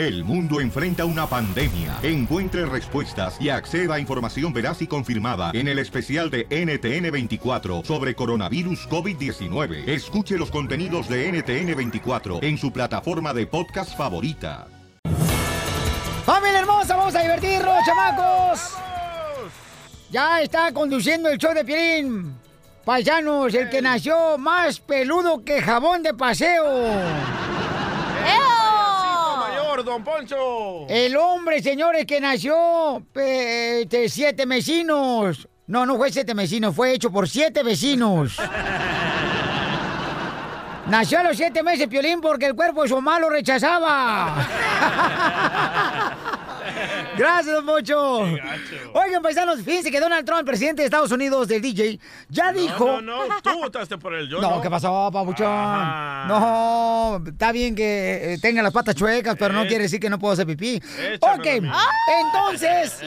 El mundo enfrenta una pandemia. Encuentre respuestas y acceda a información veraz y confirmada en el especial de NTN24 sobre coronavirus COVID-19. Escuche los contenidos de NTN24 en su plataforma de podcast favorita. ¡Familia hermosa! ¡Vamos a divertirnos, chamacos! Ya está conduciendo el show de Pirín. Paisanos, el que nació más peludo que jabón de paseo. Don Poncho! El hombre, señores, que nació eh, de siete vecinos. No, no fue siete vecinos, fue hecho por siete vecinos. Nació a los siete meses, Piolín, porque el cuerpo de su mamá lo rechazaba. Gracias, don Pocho. Oigan, paisanos, fíjense que Donald Trump, presidente de Estados Unidos del DJ, ya dijo... No, no, tú votaste por él, yo No, no. ¿qué pasó, papuchón? Ajá. No, está bien que eh, tenga las patas chuecas, pero no Eh. quiere decir que no puedo hacer pipí. Échamelo ok, entonces,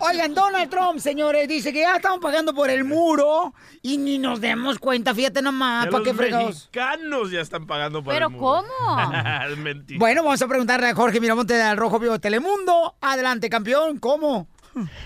oigan, Donald Trump, señores, dice que ya estamos pagando por el muro y ni nos demos cuenta, fíjate nomás, ¿para qué los fregados? mexicanos ya están pagando por ¿Pero el muro. cómo? Es mentira. Bueno, vamos a preguntarle a Jorge Miramonte del Rojo Vivo de Telemundo. Adelante, campeón, ¿cómo?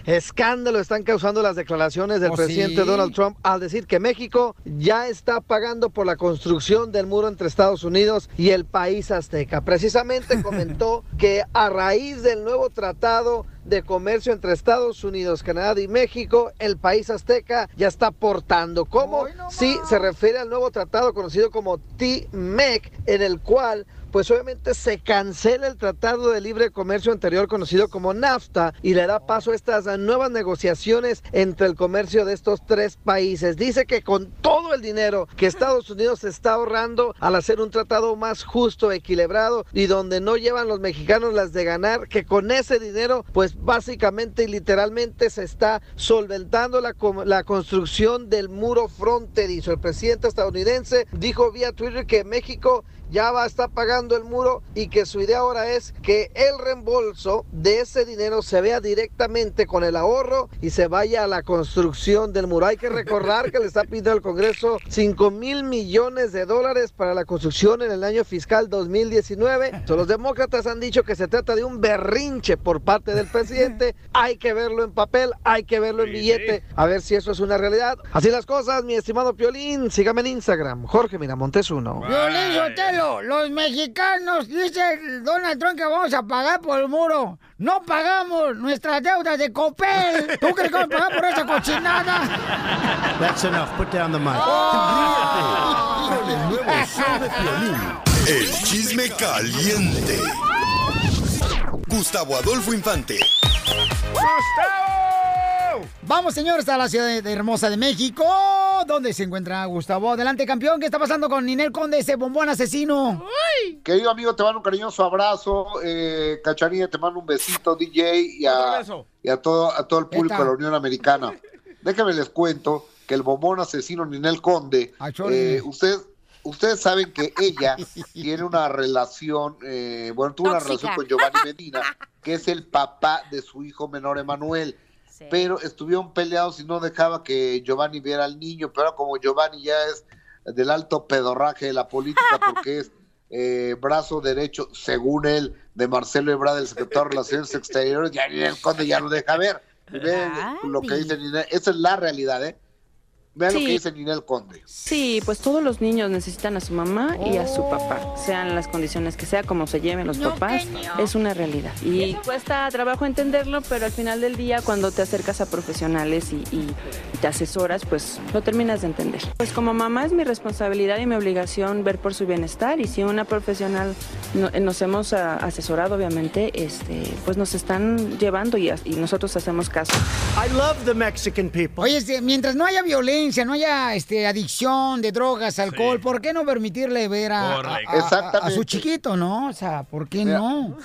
Escándalo están causando las declaraciones del ¿Oh, presidente sí? Donald Trump al decir que México ya está pagando por la construcción del muro entre Estados Unidos y el país azteca. Precisamente comentó que a raíz del nuevo tratado de comercio entre Estados Unidos, Canadá y México, el país azteca ya está aportando. ¿Cómo? Sí, se refiere al nuevo tratado conocido como T-MEC, en el cual pues obviamente se cancela el Tratado de Libre Comercio anterior conocido como NAFTA y le da paso a estas nuevas negociaciones entre el comercio de estos tres países. Dice que con todo el dinero que Estados Unidos está ahorrando al hacer un tratado más justo, equilibrado y donde no llevan los mexicanos las de ganar, que con ese dinero pues básicamente y literalmente se está solventando la, la construcción del muro fronterizo. El presidente estadounidense dijo vía Twitter que México ya va a estar pagando el muro y que su idea ahora es que el reembolso de ese dinero se vea directamente con el ahorro y se vaya a la construcción del muro. Hay que recordar que le está pidiendo al Congreso 5 mil millones de dólares para la construcción en el año fiscal 2019. So, los demócratas han dicho que se trata de un berrinche por parte del presidente. Hay que verlo en papel, hay que verlo en billete, a ver si eso es una realidad. Así las cosas, mi estimado Piolín. Sígame en Instagram, Jorge Miramontes uno. Violín Los mexicanos, dice Donald Trump que vamos a pagar por el muro. No pagamos nuestras deudas de Copel. ¿Tú crees que vamos a pagar por esa cochinada? That's enough. Put down the mic. Con el nuevo show de Piolín. El chisme caliente. Gustavo Adolfo Infante. Vamos, señores, a la ciudad de- de hermosa de México, donde se encuentra Gustavo. Adelante, campeón. ¿Qué está pasando con Ninel Conde, ese bombón asesino? Querido amigo, te mando un cariñoso abrazo. Eh, Cachanilla, te mando un besito, DJ, y a, y a todo, a todo el público de la Unión Americana. Déjenme les cuento que el bombón asesino Ninel Conde, Ay, sorry. eh, ustedes, ustedes saben que ella tiene una relación, eh, bueno, tuvo una relación con Giovanni Medina, que es el papá de su hijo menor Emanuel. Pero estuvieron peleados y no dejaba que Giovanni viera al niño, pero como Giovanni ya es del alto pedorraje de la política porque es eh, brazo derecho, según él, de Marcelo Ebrard, el secretario de Relaciones Exteriores, ya Ninel Conde ya lo deja ver. Y Vean lo que dice esa es la realidad, ¿eh? Vean lo Sí. que dice Ninel Conde. Sí, pues todos los niños necesitan a su mamá y a su papá, sean las condiciones que sea, como se lleven los papás, es una realidad. Y cuesta trabajo entenderlo, pero al final del día, cuando te acercas a profesionales y, y te asesoras, pues lo terminas de entender. Pues como mamá es mi responsabilidad y mi obligación ver por su bienestar y si una profesional no- nos hemos ah, asesorado, obviamente, este, pues nos están llevando y, y nosotros hacemos caso. I love the Mexican people. Oye, mientras no haya violencia, no haya este, adicción de drogas, alcohol, ¿por qué no permitirle ver a, a- su chiquito, no? O sea, ¿por qué Mira, no?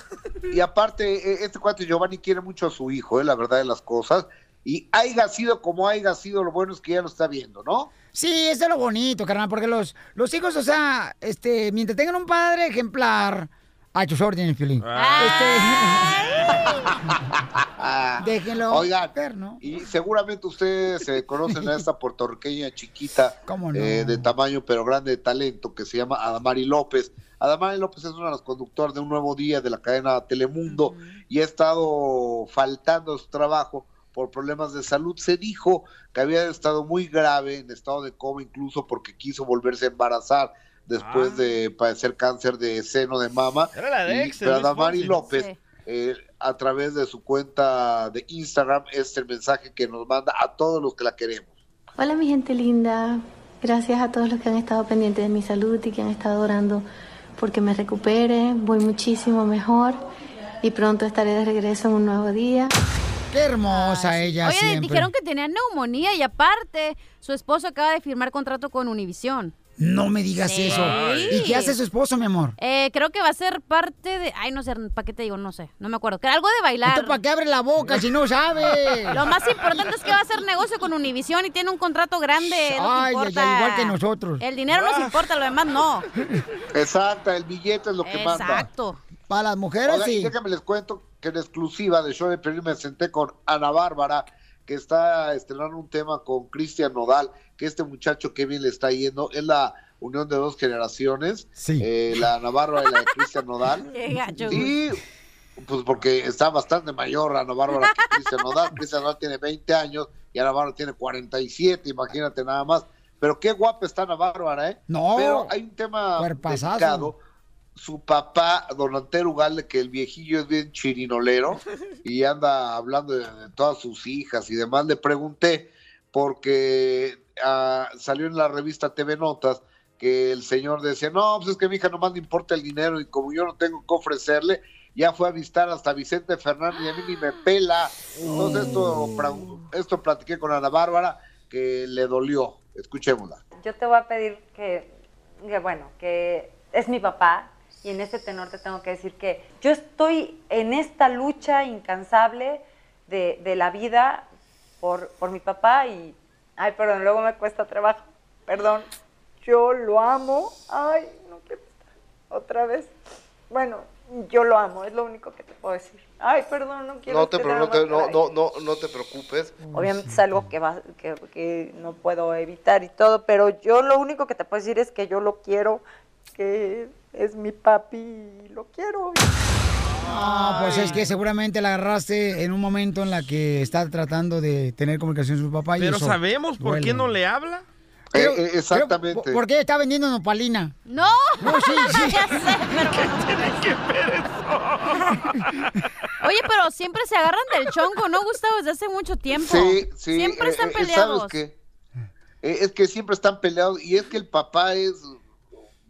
Y aparte, eh, este cuate Giovanni quiere mucho a su hijo, eh, la verdad de las cosas. Y haya sido como haya sido, lo bueno es que ya lo está viendo, ¿no? Sí, eso es lo bonito, carnal, porque los, los hijos, o sea, este, mientras tengan un padre ejemplar, a tus órdenes, Piolín. Este, déjenlo Oigan, ver, ¿no? y seguramente ustedes eh, conocen a esta puertorriqueña chiquita ¿Cómo no? eh, de tamaño pero grande de talento que se llama Adamari López. Adamari López es uno de los conductores de Un Nuevo Día de la cadena Telemundo y ha estado faltando a su trabajo por problemas de salud. Se dijo que había estado muy grave, en estado de coma incluso porque quiso volverse a embarazar después Ah. de padecer cáncer de seno de mama. Era la de Y- ex pero Adamari. López, Sí. Eh, a través de su cuenta de Instagram, es el mensaje que nos manda a todos los que la queremos. Hola mi gente linda, gracias a todos los que han estado pendientes de mi salud y que han estado orando porque me recupere, voy muchísimo mejor y pronto estaré de regreso en un nuevo día. Qué hermosa ella Oye, siempre. dijeron que tenía neumonía y aparte, su esposo acaba de firmar contrato con Univisión. No me digas Sí. eso. ¿Y qué hace su esposo, mi amor? Eh, creo que va a ser parte de. Ay, no sé, ¿para qué te digo? No sé, no me acuerdo. Que era algo de bailar. ¿para qué abre la boca si no sabe? Lo más importante es que va a hacer negocio con Univisión y tiene un contrato grande. Ay, ay, importa. ay, igual que nosotros. El dinero nos importa, lo demás no. Exacto, el billete es lo que manda. Exacto. Para las mujeres, Oigan, sí. déjame les cuento que en exclusiva de Show de Pelín me senté con Ana Bárbara, que está estrenando un tema con Cristian Nodal, que este muchacho que bien le está yendo, es la unión de dos generaciones, Sí. eh, la Ana Bárbara y la de Cristian Nodal. Y pues porque está bastante mayor Ana Bárbara que Cristian Nodal. Cristian Nodal tiene 20 años y Ana Bárbara tiene 47, imagínate nada más. Pero qué guapa está Ana Bárbara, ¿eh? No, Pero hay un tema delicado. Su papá, don Antero Ugalde, que el viejillo es bien chirinolero y anda hablando de, todas sus hijas y demás, le pregunté, porque ah, salió en la revista TV Notas que el señor decía, no, pues es que mi hija nomás le importa el dinero y como yo no tengo que ofrecerle, ya fue a visitar hasta Vicente Fernández y a mí ni me pela. Entonces esto, esto platiqué con Ana Bárbara que le dolió. Escuchémosla. yo te voy a pedir que, que, bueno, que es mi papá y en ese tenor te tengo que decir que yo estoy en esta lucha incansable de, de la vida por, por mi papá y, ay, perdón, luego me cuesta trabajo, perdón, yo lo amo, ay, no quiero estar otra vez, bueno, yo lo amo, es lo único que te puedo decir. Ay, perdón, no quiero No te, estresar no, te- no, no, no, no te preocupes. Obviamente es algo que, va, que, que no puedo evitar y todo, pero yo lo único que te puedo decir es que yo lo quiero, que es mi papi y lo quiero. Ah, pues es que seguramente la agarraste en un momento en la que está tratando de tener comunicación con su papá. y Pero eso ¿sabemos por qué no le habla? Eh, eh, exactamente. creo- ¿Por qué está vendiendo nopalina? No. No, sí, sí. Ya sé, pero- Oye, pero siempre se agarran del chongo, ¿no, Gustavo? Desde hace mucho tiempo. Sí, sí. Siempre eh, están eh, peleados. ¿Sabes qué? Eh, es que siempre están peleados y es que el papá es...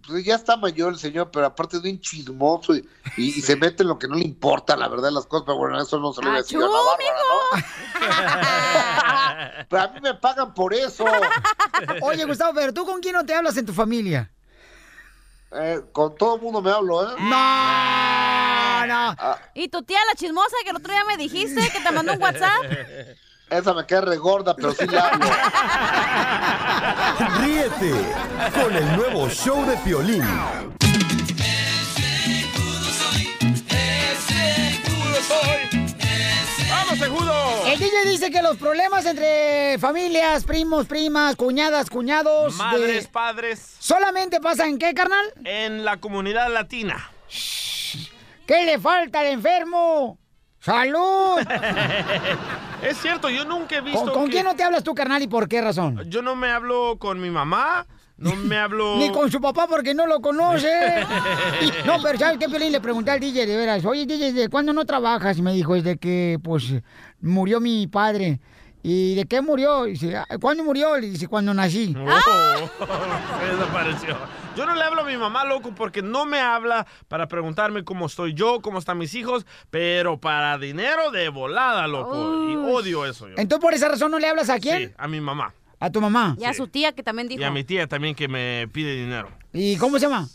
pues, ya está mayor el señor, pero aparte es bien chismoso y, y- y se mete en lo que no le importa, la verdad, las cosas. Pero bueno, eso no se lo voy a decir a la ¡Achú, Bárbara, ¿no? pero a mí me pagan por eso. Oye, Gustavo, pero ¿tú con quién no te hablas en tu familia? Eh, con todo el mundo me hablo, ¿eh? No, no. Ah, ¿Y tu tía, la chismosa, que el otro día me dijiste que te mandó un WhatsApp? Esa me queda regorda, pero sí la hablo. Ríete con el nuevo show de Piolín. El DJ dice que los problemas entre familias, primos, primas, cuñadas, cuñados... de- Madres, padres, ¿Solamente pasa en qué, carnal? en la comunidad latina. ¿Qué le falta al enfermo? ¡Salud! es cierto, yo nunca he visto ¿Con, con que- quién no te hablas tú, carnal, y por qué razón? Yo no me hablo con mi mamá, no me hablo... Ni con su papá porque no lo conoce. No, pero ¿sabes qué, Pelín? Le pregunté al DJ, de veras, oye, DJ, ¿de cuándo no trabajas? Y me dijo, es de que, pues, murió mi padre. ¿Y de qué murió? Y dice, "Ah, ¿cuándo murió? Y dice, cuando nací. Oh, se desapareció. Yo no le hablo a mi mamá, loco, porque no me habla para preguntarme cómo estoy yo, cómo están mis hijos, pero para dinero de volada, loco. Y odio eso yo. Entonces, por esa razón, ¿no le hablas a quién? Sí, a mi mamá. A tu mamá. Y a su tía, que también dijo. Y a mi tía también que me pide dinero. ¿Y cómo se llama?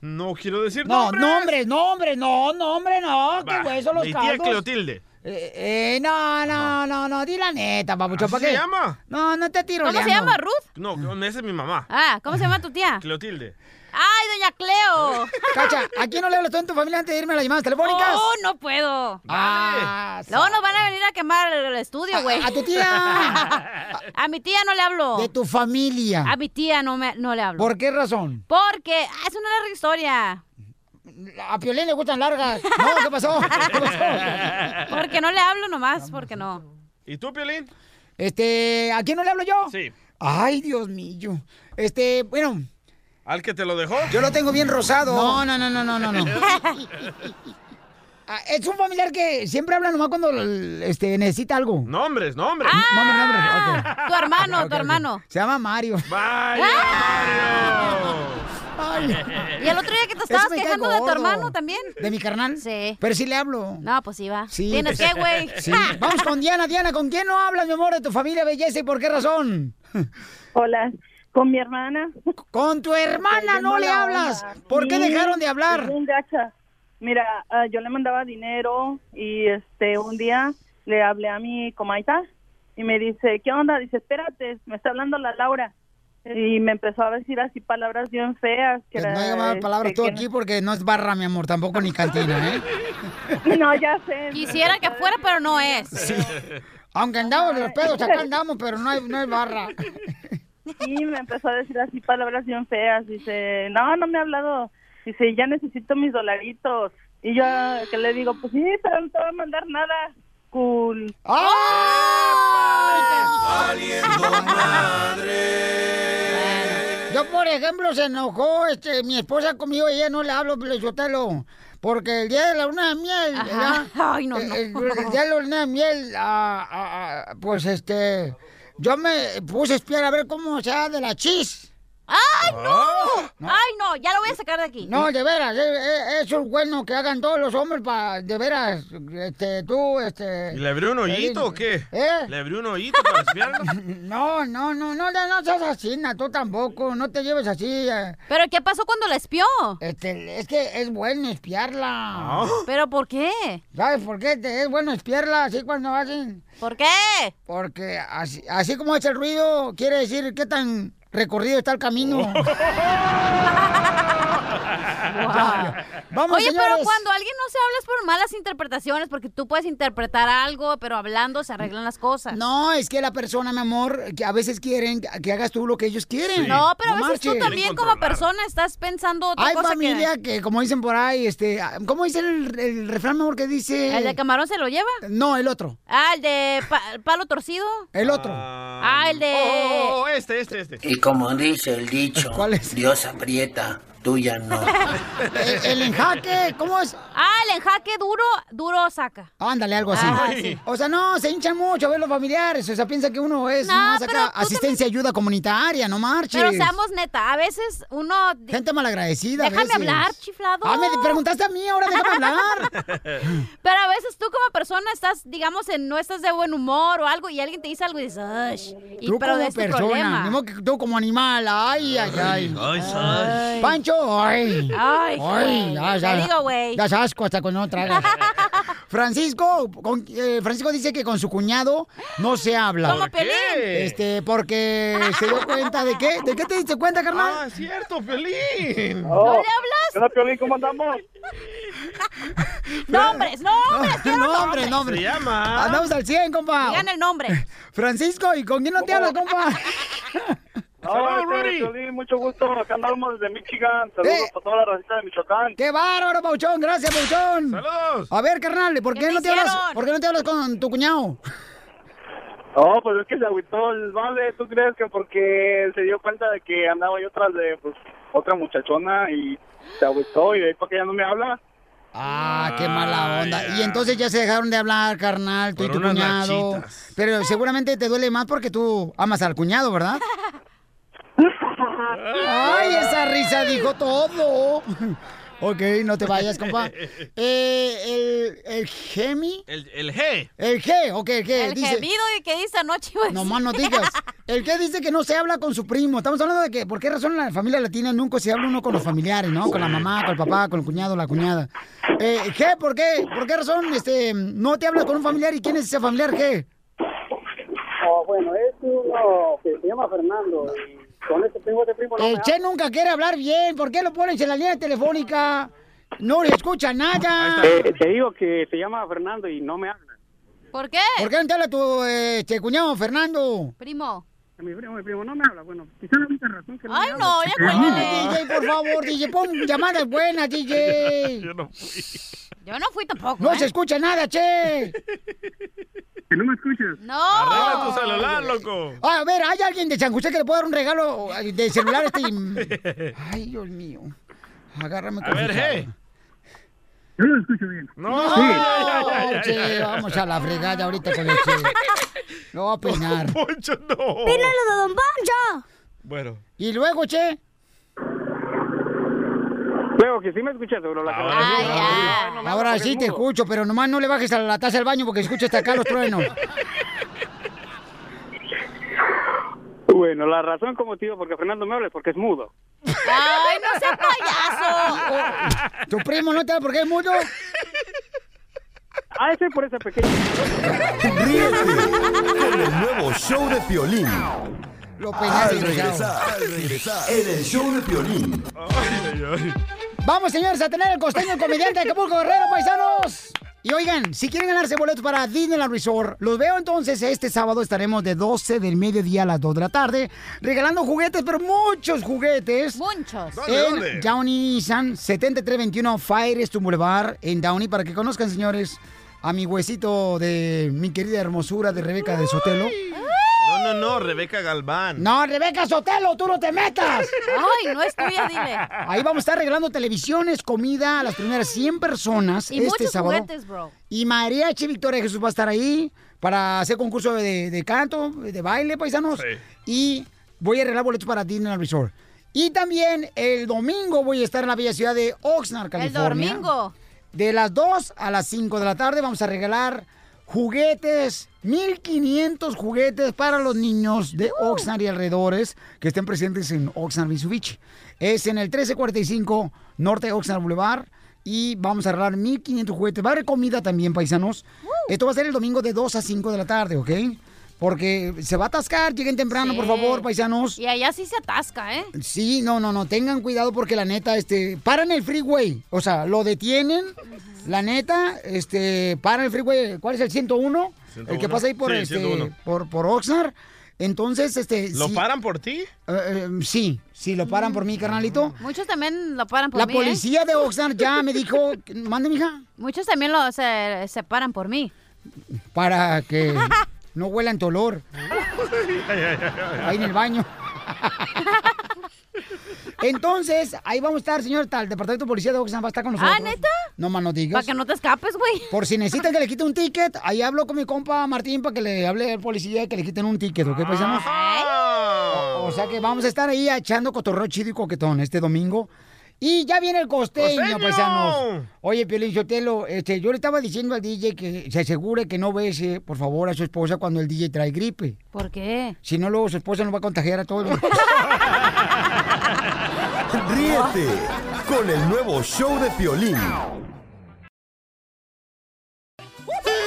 No quiero decir No, nombres. nombres, nombres, no, nombre, no, qué hueso los Mi tía. Cleotilde. Eh, eh, no, no, no, no, di la neta, papucho, ¿Así ¿para se llama? No, no te tiro ¿Cómo se llama, Ruth? No, esa es mi mamá. Ah, ¿cómo se llama tu tía? Cleotilde. ¡Ay, doña Cleo! Cacha, ¿a quién no le hablas tú en tu familia antes de irme a las llamadas telefónicas? ¡Oh, no puedo! Ah, Luego nos van a venir a quemar el estudio, güey. A, a tu tía. A mi tía no le hablo. De tu familia. A mi tía no, me, no le hablo. ¿Por qué razón? Porque ah, es una larga historia. A Piolín le gustan largas. No, ¿qué pasó? ¿Qué pasó? Porque no le hablo nomás, porque no. ¿Y tú, Piolín? Este, ¿a quién no le hablo yo? Sí. Ay, Dios mío. Este, bueno, ¿Al que te lo dejó? yo lo tengo bien rosado. No, no, no, no, no, no. no. Ah, es un familiar que siempre habla nomás cuando este, necesita algo. Nombres, nombres. Nombre, nombre. ok. Ah, Tu hermano, tu hermano. Se llama Mario. ¡Vaya, Ay. Y el otro día que te estabas quejando de tu hermano también. ¿De mi carnal? Sí. Pero sí le hablo. No, pues sí va. Sí. ¿Tienes qué, güey? Sí. Vamos con Diana. Diana, ¿con quién no hablas, mi amor, de tu familia belleza y por qué razón? Hola, con mi hermana. Con tu hermana no le hablas. ¿Por qué Sí, dejaron de hablar? bien gacha. Mira, ah, yo le mandaba dinero y este un día le hablé a mi comaita y me dice, ¿qué onda? Dice, espérate, me está hablando la Laura. Y me empezó a decir así palabras bien feas. Que Que no malas palabras este, tú que aquí porque no es barra, mi amor, tampoco ni cantina, ¿eh? no- ya sé. Quisiera que fuera, pero no es. Aunque andamos los pedos, acá andamos, pero no hay, no hay barra. Sí, me empezó a decir así palabras bien feas. Dice, no, no me ha hablado. Dice, ya necesito mis dolaritos. Y yo que le digo, pues sí, pero no te va a mandar nada. Cool. Yo, por ejemplo, se enojó este, mi esposa conmigo y ella no le hablo, Sotelo. Porque el día de la luna de miel. Ay, no, El- no. El, el día de la luna de miel, ah, ah, ah, pues este, yo me puse a espiar a ver cómo se da de la chis. ¡Ay, no! No. ¡Ay, no! Ya lo voy a sacar de aquí. No, de veras, eh, eh, eso es bueno que hagan todos los hombres para, de veras, este, tú, este... ¿Y le abrió un hoyito o qué? ¿Eh? ¿Le abrió un hoyito para espiarlo? No, no, no, no, no, no seas así, na, tú tampoco, no te lleves así. eh. ¿Pero qué pasó cuando la espió? Este, es que es bueno espiarla. Ah. ¿Pero por qué? ¿Sabes por qué? Te- es bueno espiarla así cuando hacen... ¿Por qué? Porque así, así como hace el ruido, quiere decir qué tan recorrido está el camino. Vamos, Oye, pero cuando alguien no se habla es por malas interpretaciones, porque tú puedes interpretar algo, pero hablando se arreglan las cosas. No, es que la persona, mi amor, que a veces quieren que hagas tú lo que ellos quieren. No, pero a veces tú también como persona estás pensando otra Hay cosa familia que... como dicen por ahí, este, ¿cómo dice el, el refrán, mi amor, que dice? ¿El de camarón se lo lleva? No, el otro. Ah, el de pa- palo torcido. El otro. Ah, el de... Oh, oh, oh, este, este, este. Y como dice el dicho, Dios aprieta, tuya no. el, el enjaque, ¿cómo es? Ah, el enjaque duro, duro saca. Ándale, algo así. Sí. O sea, no, se hinchan mucho a ver los familiares. O sea, piensa que uno es No, nomás acá asistencia, ayuda comunitaria, no marches. Pero seamos neta, a veces uno... Gente malagradecida. a Déjame veces. hablar, chiflado. Ah, me preguntaste a mí, ahora déjame hablar. Pero a veces tú como persona estás, digamos, en, no estás de buen humor o algo y alguien te dice algo y dices, "Ay", y tú pero como de este persona, problema. tú como animal. Ay, ay, ay. Ay, ay. Pancho, ay. Ay, güey. ya, ya. Te digo, güey. Sabes asco hasta cuando no tragas. Francisco, con- eh, Francisco dice que con su cuñado no se habla. Como ¿Por qué? Pelín. Este, porque se dio cuenta de qué. ¿De qué te diste cuenta, carnal? Ah, cierto, Pelín. ¿No le hablas? ¿Qué onda, Piolín? ¿Cómo andamos? Nombres, nombres, no, hombre, nombres. no, hombre. Se llama- Andamos al 100, compa. Digan el nombre. Francisco, ¿y con quién no te hablas, compa? Este, Rudy. Mucho gusto. Acá andamos desde Michigan. Saludos Eh. a toda la racita de Michoacán. ¡Qué bárbaro, Pauchón! Gracias, Pauchón. Saludos. A ver, carnal, ¿por ¿Qué no te hablas? ¿Por qué no te hablas con tu cuñado? No, pues es que se agüitó el vale. ¿Tú crees que porque se dio cuenta de que andaba yo tras de pues, otra muchachona y se agüitó y de ahí para que ya no me habla? Ah, qué mala Ah, onda. Y entonces ya se dejaron de hablar, carnal, tú y tu cuñado. nachitas. Pero seguramente te duele más porque tú amas al cuñado, ¿verdad? Ay, esa risa dijo todo. ok, no te vayas, compa. Eh, el, el Gemi. El, el G. El G, ok, el G. El dice, gemido y que dice anoche. No más no digas. El que dice que no se habla con su primo. Estamos hablando de que, ¿por qué razón en la familia latina nunca se habla uno con los familiares, ¿no? Con la mamá, con el papá, con el cuñado, la cuñada. Eh, ¿Qué? ¿Por qué? ¿Por qué razón este, no te hablas con un familiar y quién es ese familiar? ¿Qué? Oh, bueno, es uno que se llama Fernando y con ese primo de primo El Che nunca quiere hablar bien. ¿Por qué lo pones en la línea telefónica? No le escucha nada. te digo que se llama Fernando y no me habla. ¿Por qué? ¿Por qué no te habla tu este, cuñado, Fernando? Primo. Mi primo, mi primo no me habla. Bueno, quizá la única razón que no Ay, me no, habla. ya cuéntale. DJ, por favor, DJ, pon llamadas buenas, DJ. Yo no fui. Yo no fui tampoco. No ¿eh? se escucha nada, che. Que no me escuchas. No. Arregla tu celular, loco. Ah, a ver, ¿hay alguien de San José que le pueda dar un regalo de celular a este? Ay, Dios mío. Agárrame A ver, hey. Yo lo escucho bien. No, Sí. che, vamos a la fregada ahorita con el che. Lo voy a peinar. Poncho, no. ¡Pílalo de Don Poncho! Bueno. Y luego, che. Luego, que sí me escuchas, seguro. La Ay, ya. Ahora sí te escucho, pero nomás no le bajes a la taza del baño porque escucho hasta acá los truenos. Bueno, la razón como te digo porque Fernando me habla es porque es mudo. ¡Ay, no seas payaso! ¿Tu primo no te da porque es mudo? Ah, ese por esa pequeña. Ríete con el nuevo show de Piolín. Lo peinaste, Al regresar, al regresar, en el show de Piolín. Vamos, señores, a tener el costeño el comediante de Acapulco Guerrero, paisanos. Y oigan, si quieren ganarse boletos para Disneyland Resort, los veo entonces este sábado. Estaremos de 12 del mediodía a las 2 de la tarde regalando juguetes, pero muchos juguetes. Muchos. ¿Dónde, en dónde? Downey Nissan 7321 Firestone Boulevard en Downey para que conozcan, señores, a mi huesito de mi querida hermosura de Rebeca de Sotelo. No, no, Rebeca Galván. No, Rebeca Sotelo, tú no te metas. Ay, no es tuya, dile. Ahí vamos a estar regalando televisiones, comida a las primeras 100 personas Y este muchos sábado. juguetes, bro. Y Mariachi Victoria Jesús va a estar ahí para hacer concurso de, de canto, de baile, paisanos. Sí. Y voy a arreglar boletos para Disneyland Resort. Y también el domingo voy a estar en la bella ciudad de Oxnard, El California. domingo. De las 2 a las 5 de la tarde vamos a regalar juguetes, 1500 juguetes para los niños de Oxnard y alrededores que estén presentes en Oxnard, Mitsubishi. Es en el 1345 Norte Oxnard Boulevard y vamos a regalar 1500 juguetes. Va a haber comida también, paisanos. Esto va a ser el domingo de 2 a 5 de la tarde, ¿ok? Porque se va a atascar, lleguen temprano, por favor, paisanos. Y allá sí se atasca, ¿eh? Sí, no, no, no, tengan cuidado porque la neta, este, paran el freeway, o sea, lo detienen, la neta, este, paran el freeway, ¿cuál es el 101? El que 101. pasa ahí por, Sí, este, 101. por, por Oxnard. Entonces, este, ¿Lo sí, paran por ti? eh, eh, sí, sí, lo paran por mí, carnalito. Muchos también lo paran por La mí, ¿eh? policía de Oxnard ya me dijo, mande, mija, Muchos también lo, se, se paran por mí. para que no huelan tu olor ahí en el baño. Entonces, ahí vamos a estar, señor, tal, el departamento de policía de Oxnard va a estar con nosotros. ¿Ah, neta? No más no digas. Para que no te escapes, güey. Por si necesitan que le quite un ticket, ahí hablo con mi compa Martín para que le hable al policía y que le quiten un ticket, ¿ok, paisanos? O sea que vamos a estar ahí echando cotorreo chido y coquetón este domingo. Y ya viene el costeño, ¡Costeño! paisanos. Oye, Piolín Sotelo, este, yo le estaba diciendo al DJ que se asegure que no bese, por favor, a su esposa cuando el DJ trae gripe. ¿Por qué? Si no, luego su esposa nos va a contagiar a todos. Ríete con el nuevo show de Piolín.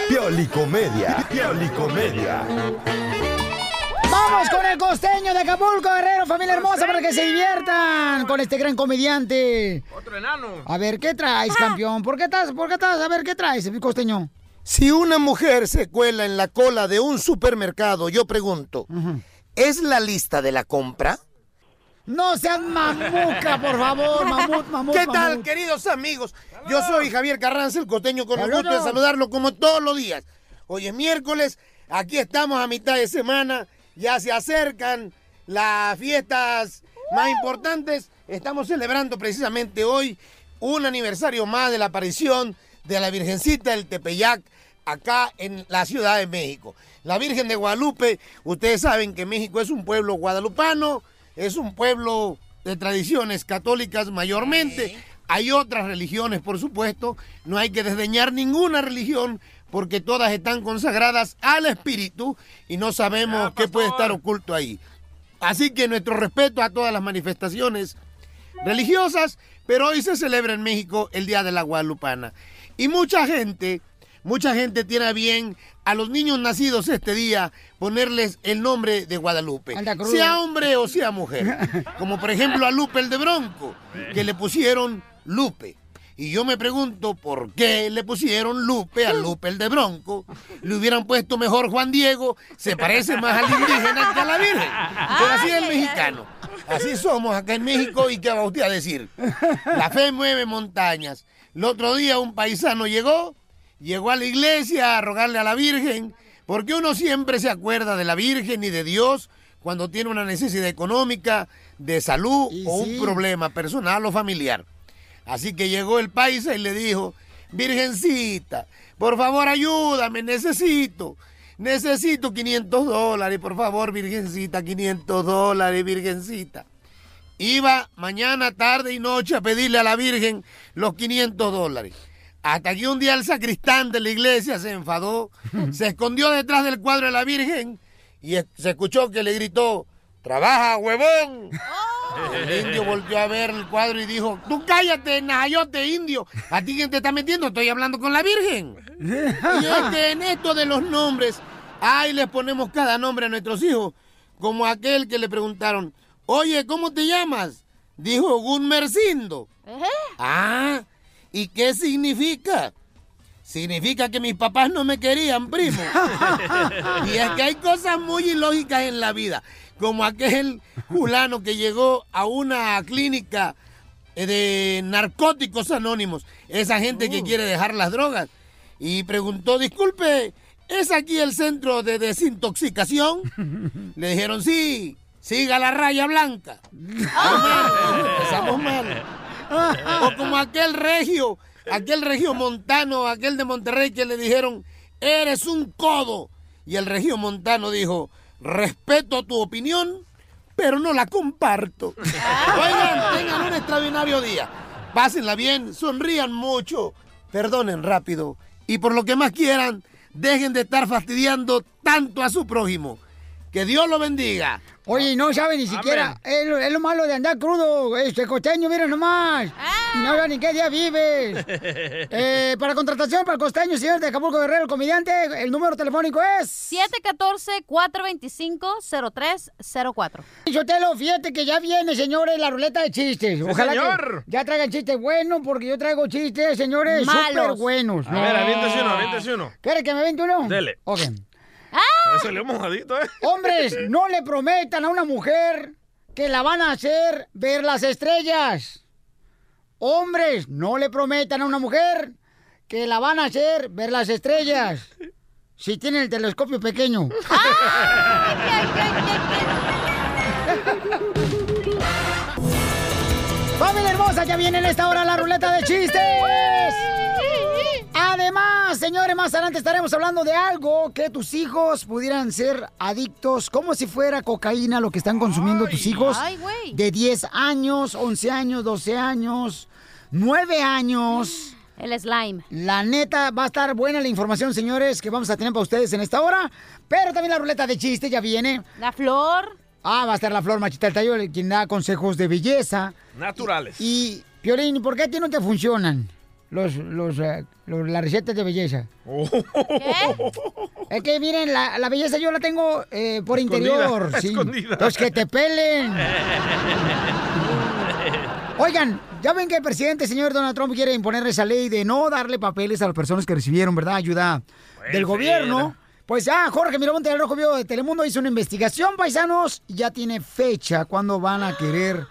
Piolicomedia. Piolicomedia. Vamos con el costeño de Acapulco, Guerrero, familia hermosa, para que se diviertan con este gran comediante. Otro enano. A ver, ¿qué traes, campeón? ¿Por qué estás? ¿Por qué estás? A ver, ¿qué traes, mi costeño? Si una mujer se cuela en la cola de un supermercado, yo pregunto, ¿es la lista de la compra? No seas mamuca, por favor, mamut, mamut, ¿Qué tal, mamut. queridos amigos? Yo soy Javier Carranza, el costeño, con el gusto de saludarlo como todos los días. Hoy es miércoles, aquí estamos a mitad de semana, ya se acercan las fiestas más importantes. Estamos celebrando precisamente hoy un aniversario más de la aparición de la Virgencita del Tepeyac acá en la Ciudad de México. La Virgen de Guadalupe, ustedes saben que México es un pueblo guadalupano, es un pueblo de tradiciones católicas mayormente. Hay otras religiones, por supuesto. No hay que desdeñar ninguna religión porque todas están consagradas al Espíritu y no sabemos qué puede estar oculto ahí. Así que nuestro respeto a todas las manifestaciones religiosas, pero hoy se celebra en México el Día de la Guadalupana. Y mucha gente, mucha gente tiene a bien a los niños nacidos este día ponerles el nombre de Guadalupe, sea hombre o sea mujer. Como por ejemplo a Lupe el de Bronco, que le pusieron Lupe. Y yo me pregunto por qué le pusieron Lupe a Lupe el de Bronco. Le hubieran puesto mejor Juan Diego, se parece más al indígena que a la Virgen. Pero así es el mexicano. Así somos acá en México y qué va usted a decir. La fe mueve montañas. El otro día un paisano llegó, llegó a la iglesia a rogarle a la Virgen, porque uno siempre se acuerda de la Virgen y de Dios cuando tiene una necesidad económica, de salud o un problema personal o familiar. Así que llegó el paisa y le dijo, Virgencita, por favor ayúdame, necesito, necesito 500 dólares, por favor, Virgencita, 500 dólares, Virgencita. Iba mañana, tarde y noche a pedirle a la Virgen los 500 dólares. Hasta que un día el sacristán de la iglesia se enfadó, se escondió detrás del cuadro de la Virgen y se escuchó que le gritó, ¡Trabaja, huevón! El indio volvió a ver el cuadro y dijo, tú cállate, nayote indio. ¿A ti quién te está metiendo? Estoy hablando con la Virgen. Y es que en esto de los nombres, ahí les ponemos cada nombre a nuestros hijos. Como aquel que le preguntaron, oye, ¿cómo te llamas? Dijo Gunmercindo. Ah, ¿y qué significa? Significa que mis papás no me querían, primo. y es que hay cosas muy ilógicas en la vida como aquel fulano que llegó a una clínica eh, de narcóticos anónimos, esa gente que quiere dejar las drogas, y preguntó, disculpe, ¿es aquí el centro de desintoxicación? Le dijeron, sí, siga la raya blanca. Empezamos mal. O como aquel regio, aquel regio montano, aquel de Monterrey que le dijeron, eres un codo. Y el regio montano dijo, respeto tu opinión, pero no la comparto. Oigan, tengan un extraordinario día. Pásenla bien, sonrían mucho, perdonen rápido y por lo que más quieran, dejen de estar fastidiando tanto a su prójimo. Que Dios lo bendiga. Oye, no sabe ni siquiera. Es lo, es lo malo de andar crudo. Este costeño, mira nomás. No sabe ni qué día vives. Eh, para contratación para el costeño, señor de Acapulco Guerrero, el comediante, el número telefónico es. 714-425-0304. Yo te lo fíjate que ya viene, señores, la ruleta de chistes. Ojalá señor. que ya traigan chistes buenos, porque yo traigo chistes, señores, súper buenos. A ver, aviéntese uno, aviéntese uno. ¿Quieres que me aviente uno? Dele. Ok. Pero salió mojadito, ¿eh? Hombres, no le prometan a una mujer que la van a hacer ver las estrellas. Hombres, no le prometan a una mujer que la van a hacer ver las estrellas. Si tienen el telescopio pequeño. ¡Familia hermosa! Ya viene en esta hora la ruleta de chistes. Señores, más adelante estaremos hablando de algo que tus hijos pudieran ser adictos, como si fuera cocaína lo que están consumiendo tus hijos ay, güey. de 10 años, 11 años, 12 años, 9 años. El slime. La neta, va a estar buena la información, señores, que vamos a tener para ustedes en esta hora. Pero también la ruleta de chiste ya viene. La flor. Ah, va a estar la flor machita del tallo, quien da consejos de belleza. Naturales. Y, Piolín, ¿por qué a ti no te funcionan los, los, eh, los- las recetas de belleza? Es que miren, la, la belleza yo la tengo eh, por Escondida, interior. sí. Los que te pelen. Oigan, ya ven que el presidente, señor Donald Trump, quiere imponer esa ley de no darle papeles a las personas que recibieron, ¿verdad? Ayuda del gobierno. Pues ya, Jorge Miramonte del Rojo Vivo de Telemundo hizo una investigación, paisanos, y ya tiene fecha cuando van a querer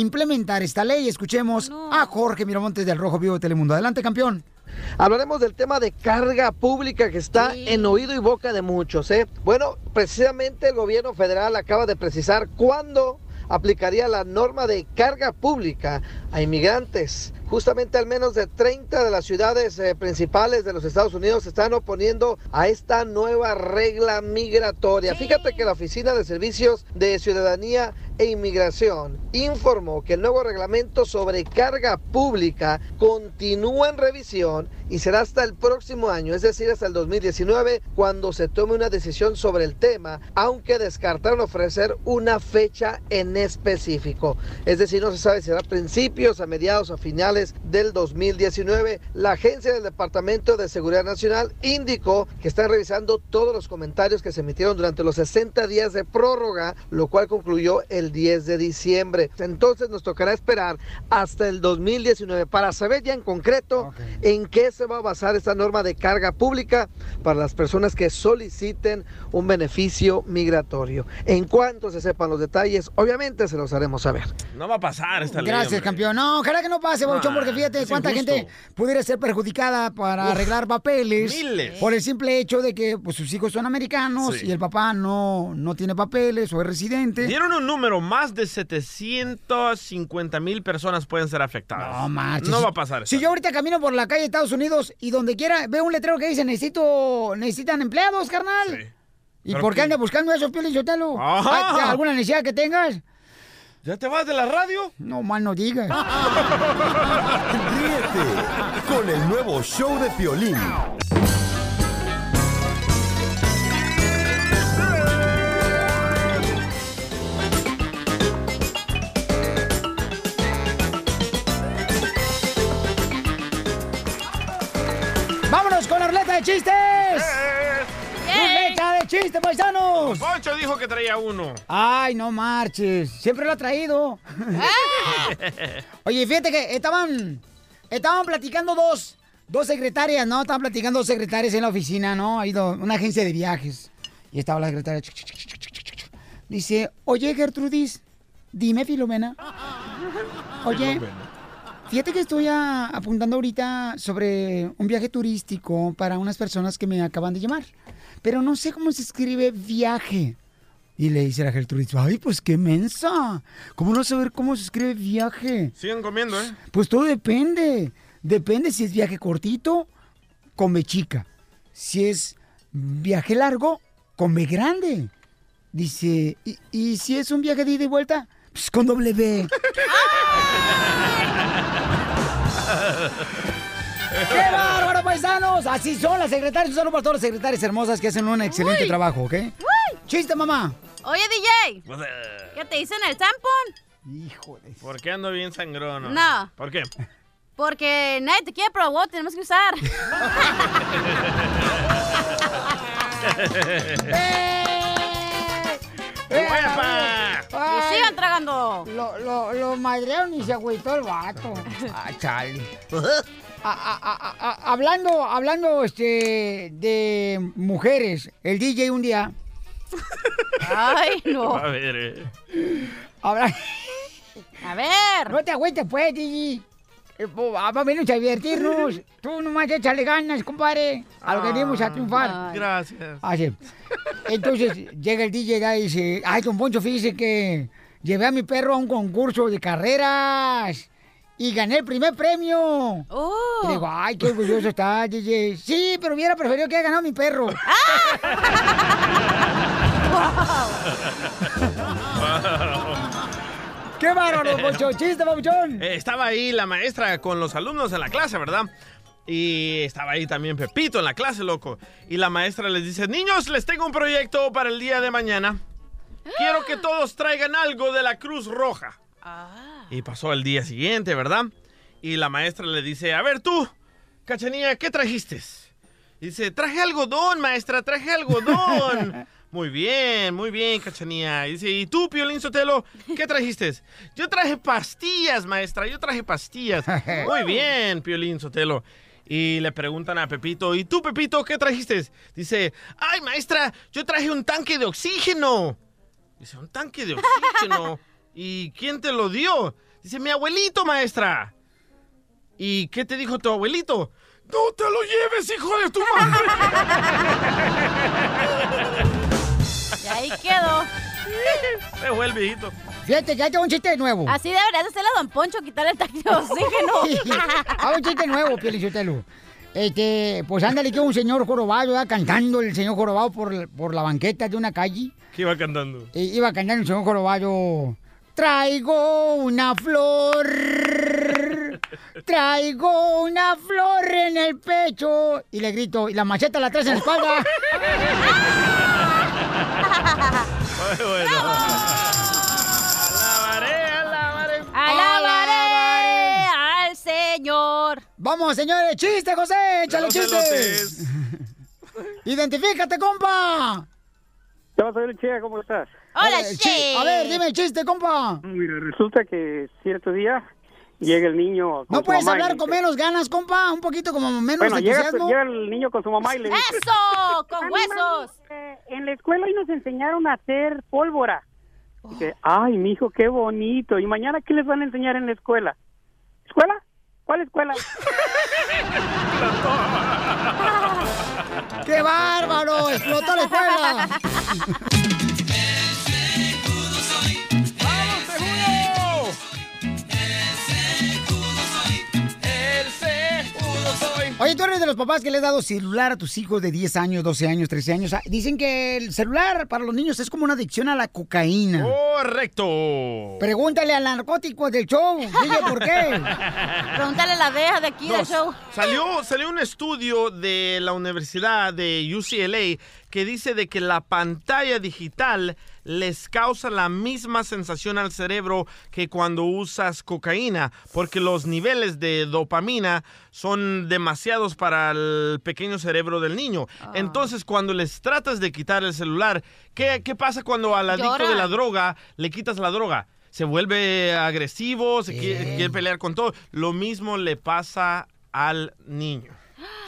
implementar esta ley. Escuchemos a Jorge Miramontes del Rojo Vivo de Telemundo. Adelante, campeón. Hablaremos del tema de carga pública que está en oído y boca de muchos. ¿eh? Bueno, precisamente el gobierno federal acaba de precisar cuándo aplicaría la norma de carga pública a inmigrantes. Justamente al menos de 30 de las ciudades eh, principales de los Estados Unidos se están oponiendo a esta nueva regla migratoria. Fíjate que la Oficina de Servicios de Ciudadanía e Inmigración informó que el nuevo reglamento sobre carga pública continúa en revisión y será hasta el próximo año, es decir, hasta el 2019, cuando se tome una decisión sobre el tema, aunque descartaron ofrecer una fecha en específico. Es decir, no se sabe si será a principios, a mediados, a finales del 2019. La agencia del Departamento de Seguridad Nacional indicó que están revisando todos los comentarios que se emitieron durante los 60 días de prórroga, lo cual concluyó el 10 de diciembre. Entonces nos tocará esperar hasta el 2019 para saber ya en concreto en qué se va a basar esta norma de carga pública para las personas que soliciten un beneficio migratorio. En cuanto se sepan los detalles, obviamente se los haremos saber. No va a pasar esta ley. Gracias, hombre. campeón. No, ojalá que no pase, Bauchón, porque fíjate cuánta injusto. gente pudiera ser perjudicada para Uf, arreglar papeles. miles. Por el simple hecho de que pues, sus hijos son americanos Sí. y el papá no, no tiene papeles o es residente. Dieron un número, más de 750 mil personas pueden ser afectadas. No marches. No va a pasar eso. Si yo ahorita camino por la calle de Estados Unidos y donde quiera veo un letrero que dice necesito, necesitan empleados, carnal. ¿Y ¿Pero por qué qué? anda buscando eso, Piolín Sotelo? Ajá. ¿Hay ¿Alguna necesidad que tengas? ¿Ya te vas de la radio? No, mal no digas. Ríete con el nuevo show de Piolín. De chistes! ¡Ruleta de chistes, paisanos! Poncho dijo que traía uno. Ay, no marches. Siempre lo ha traído. Oye, fíjate que estaban, estaban platicando dos, dos secretarias, ¿no? Estaban platicando dos secretarias en la oficina, ¿no? Ha ido una agencia de viajes. Y estaba la secretaria. Dice, oye, Gertrudis, dime, Filomena. Oye, fíjate que estoy a- apuntando ahorita sobre un viaje turístico para unas personas que me acaban de llamar. Pero no sé cómo se escribe viaje. Y le dice la Gertrudis, ay, pues qué mensa. ¿Cómo no saber cómo se escribe viaje? Sigan comiendo, ¿eh? Pues todo depende. Depende si es viaje cortito, come chica. Si es viaje largo, come grande. Dice, ¿y, y si es un viaje de ida y vuelta? Pues con doble B. ¡Qué bárbaro, paisanos! Así son las secretarias. Un saludo para todas las secretarias hermosas que hacen un excelente Uy. trabajo, ¿ok? ¡Chiste, mamá! Oye, DJ, ¿qué te dicen el tampón? Hijo de... ¿Por qué ando bien sangrón? No. ¿Por qué? Porque nadie te quiere, pero vos tenemos que usar. ¡Eh, Y sigan tragando. Lo, lo, lo madrearon y se agüitó el vato. Ah, chale. A- a- a- a- hablando, hablando este, de mujeres, el DJ un día. Ay, no. A ver, eh. Habla- A ver. No te agüites, pues, DJ. Eh, po- ah, Vamos a divertirnos. Tú nomás échale ganas, compadre. A lo que venimos a triunfar. Gracias. Así. Entonces llega el DJ y dice, ay, don Poncho, fíjese que llevé a mi perro a un concurso de carreras y gané el primer premio. Oh. Y le digo, ay, qué orgulloso está, DJ. Sí, pero hubiera preferido que haya ganado mi perro. ¡Qué bárbaro, Poncho! ¡Chiste, papuchón! Eh, estaba ahí la maestra con los alumnos en la clase, ¿verdad? Y estaba ahí también Pepito en la clase, loco. Y la maestra les dice, niños, les tengo un proyecto para el día de mañana. Quiero que todos traigan algo de la Cruz Roja. Y pasó el día siguiente, ¿verdad? Y la maestra le dice, a ver tú, Cachanilla, ¿qué trajiste? Dice, traje algodón, maestra, traje algodón. Muy bien, muy bien, Cachanilla. Dice, ¿y tú, Piolín Sotelo, qué trajiste? Yo traje pastillas, maestra, yo traje pastillas. Muy bien, Piolín Sotelo. Y le preguntan a Pepito, ¿y tú, Pepito, qué trajiste? Dice, ay, maestra, yo traje un tanque de oxígeno. Dice, un tanque de oxígeno. ¿Y quién te lo dio? Dice, mi abuelito, maestra. ¿Y qué te dijo tu abuelito? No te lo lleves, hijo de tu madre. Ahí quedó. Se fue el viejito. Fíjate, ya tengo un chiste nuevo. Así deberías hacerle a Don Poncho, quitarle el tanque de oxígeno. Ah, un chiste nuevo, Pielichotelo. Este, pues ándale que un señor jorobado, iba cantando el señor jorobado por, por la banqueta de una calle. ¿Qué iba cantando? E iba cantando el señor jorobado. Traigo una flor. Traigo una flor en el pecho. Y le grito, y la macheta la traes en la espalda. Muy bueno. Alabaré, alabaré. Alabaré al Señor. Vamos, señores, chiste, José, échale chistes. Identifícate, compa. ¿Qué vas a ver, Che? ¿Cómo estás? Hola, Eh, chi- A ver, dime el chiste, compa. Mira, resulta que cierto día llega el niño con ¿No su puedes mamá hablar con menos ganas, compa? Un poquito como menos Bueno, llega, entusiasmo. llega el niño con su mamá y le dice... ¡Eso! ¡Con huesos! eh, en la escuela hoy nos enseñaron a hacer pólvora. Dice, ay, mijo, qué bonito. ¿Y mañana qué les van a enseñar en la escuela? ¿Escuela? ¿Cuál escuela? ¡Qué bárbaro! ¡Explotó la escuela! Oye, tú eres de los papás que le has dado celular a tus hijos de 10 años, 12 años, 13 años. Ah, Dicen que el celular para los niños es como una adicción a la cocaína. Correcto. Pregúntale al narcótico del show. Dile por qué. Pregúntale a la deja de aquí del show. Salió, salió un estudio de la Universidad de UCLA que dice de que la pantalla digital les causa la misma sensación al cerebro que cuando usas cocaína, porque los niveles de dopamina son demasiados para el pequeño cerebro del niño. Entonces, cuando les tratas de quitar el celular, ¿qué, qué pasa cuando al adicto Llora. de la droga le quitas la droga? Se vuelve agresivo, se quiere, quiere pelear con todo. Lo mismo le pasa al niño.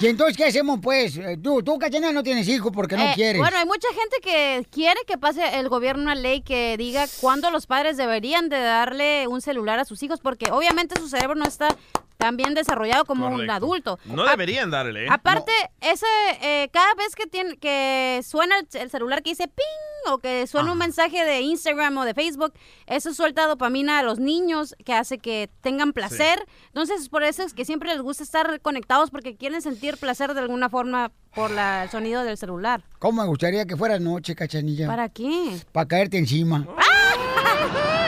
¿Y entonces qué hacemos, pues? Eh, Tú, tú, Cachena, no tienes hijos porque no Eh, quieres. Bueno, hay mucha gente que quiere que pase el gobierno una ley que diga cuándo los padres deberían de darle un celular a sus hijos, porque obviamente su cerebro no está tan bien desarrollado como un adulto. No deberían darle, ¿eh? Aparte, ese, eh, cada vez que tiene, que suena el, el celular que dice ping o que suena un mensaje de Instagram o de Facebook, eso suelta dopamina a los niños que hace que tengan placer. Entonces, por eso es que siempre les gusta estar conectados porque quieren sentir placer de alguna forma por la, el sonido del celular. ¿Cómo me gustaría que fuera noche, Cachanilla? ¿Para qué? Para caerte encima.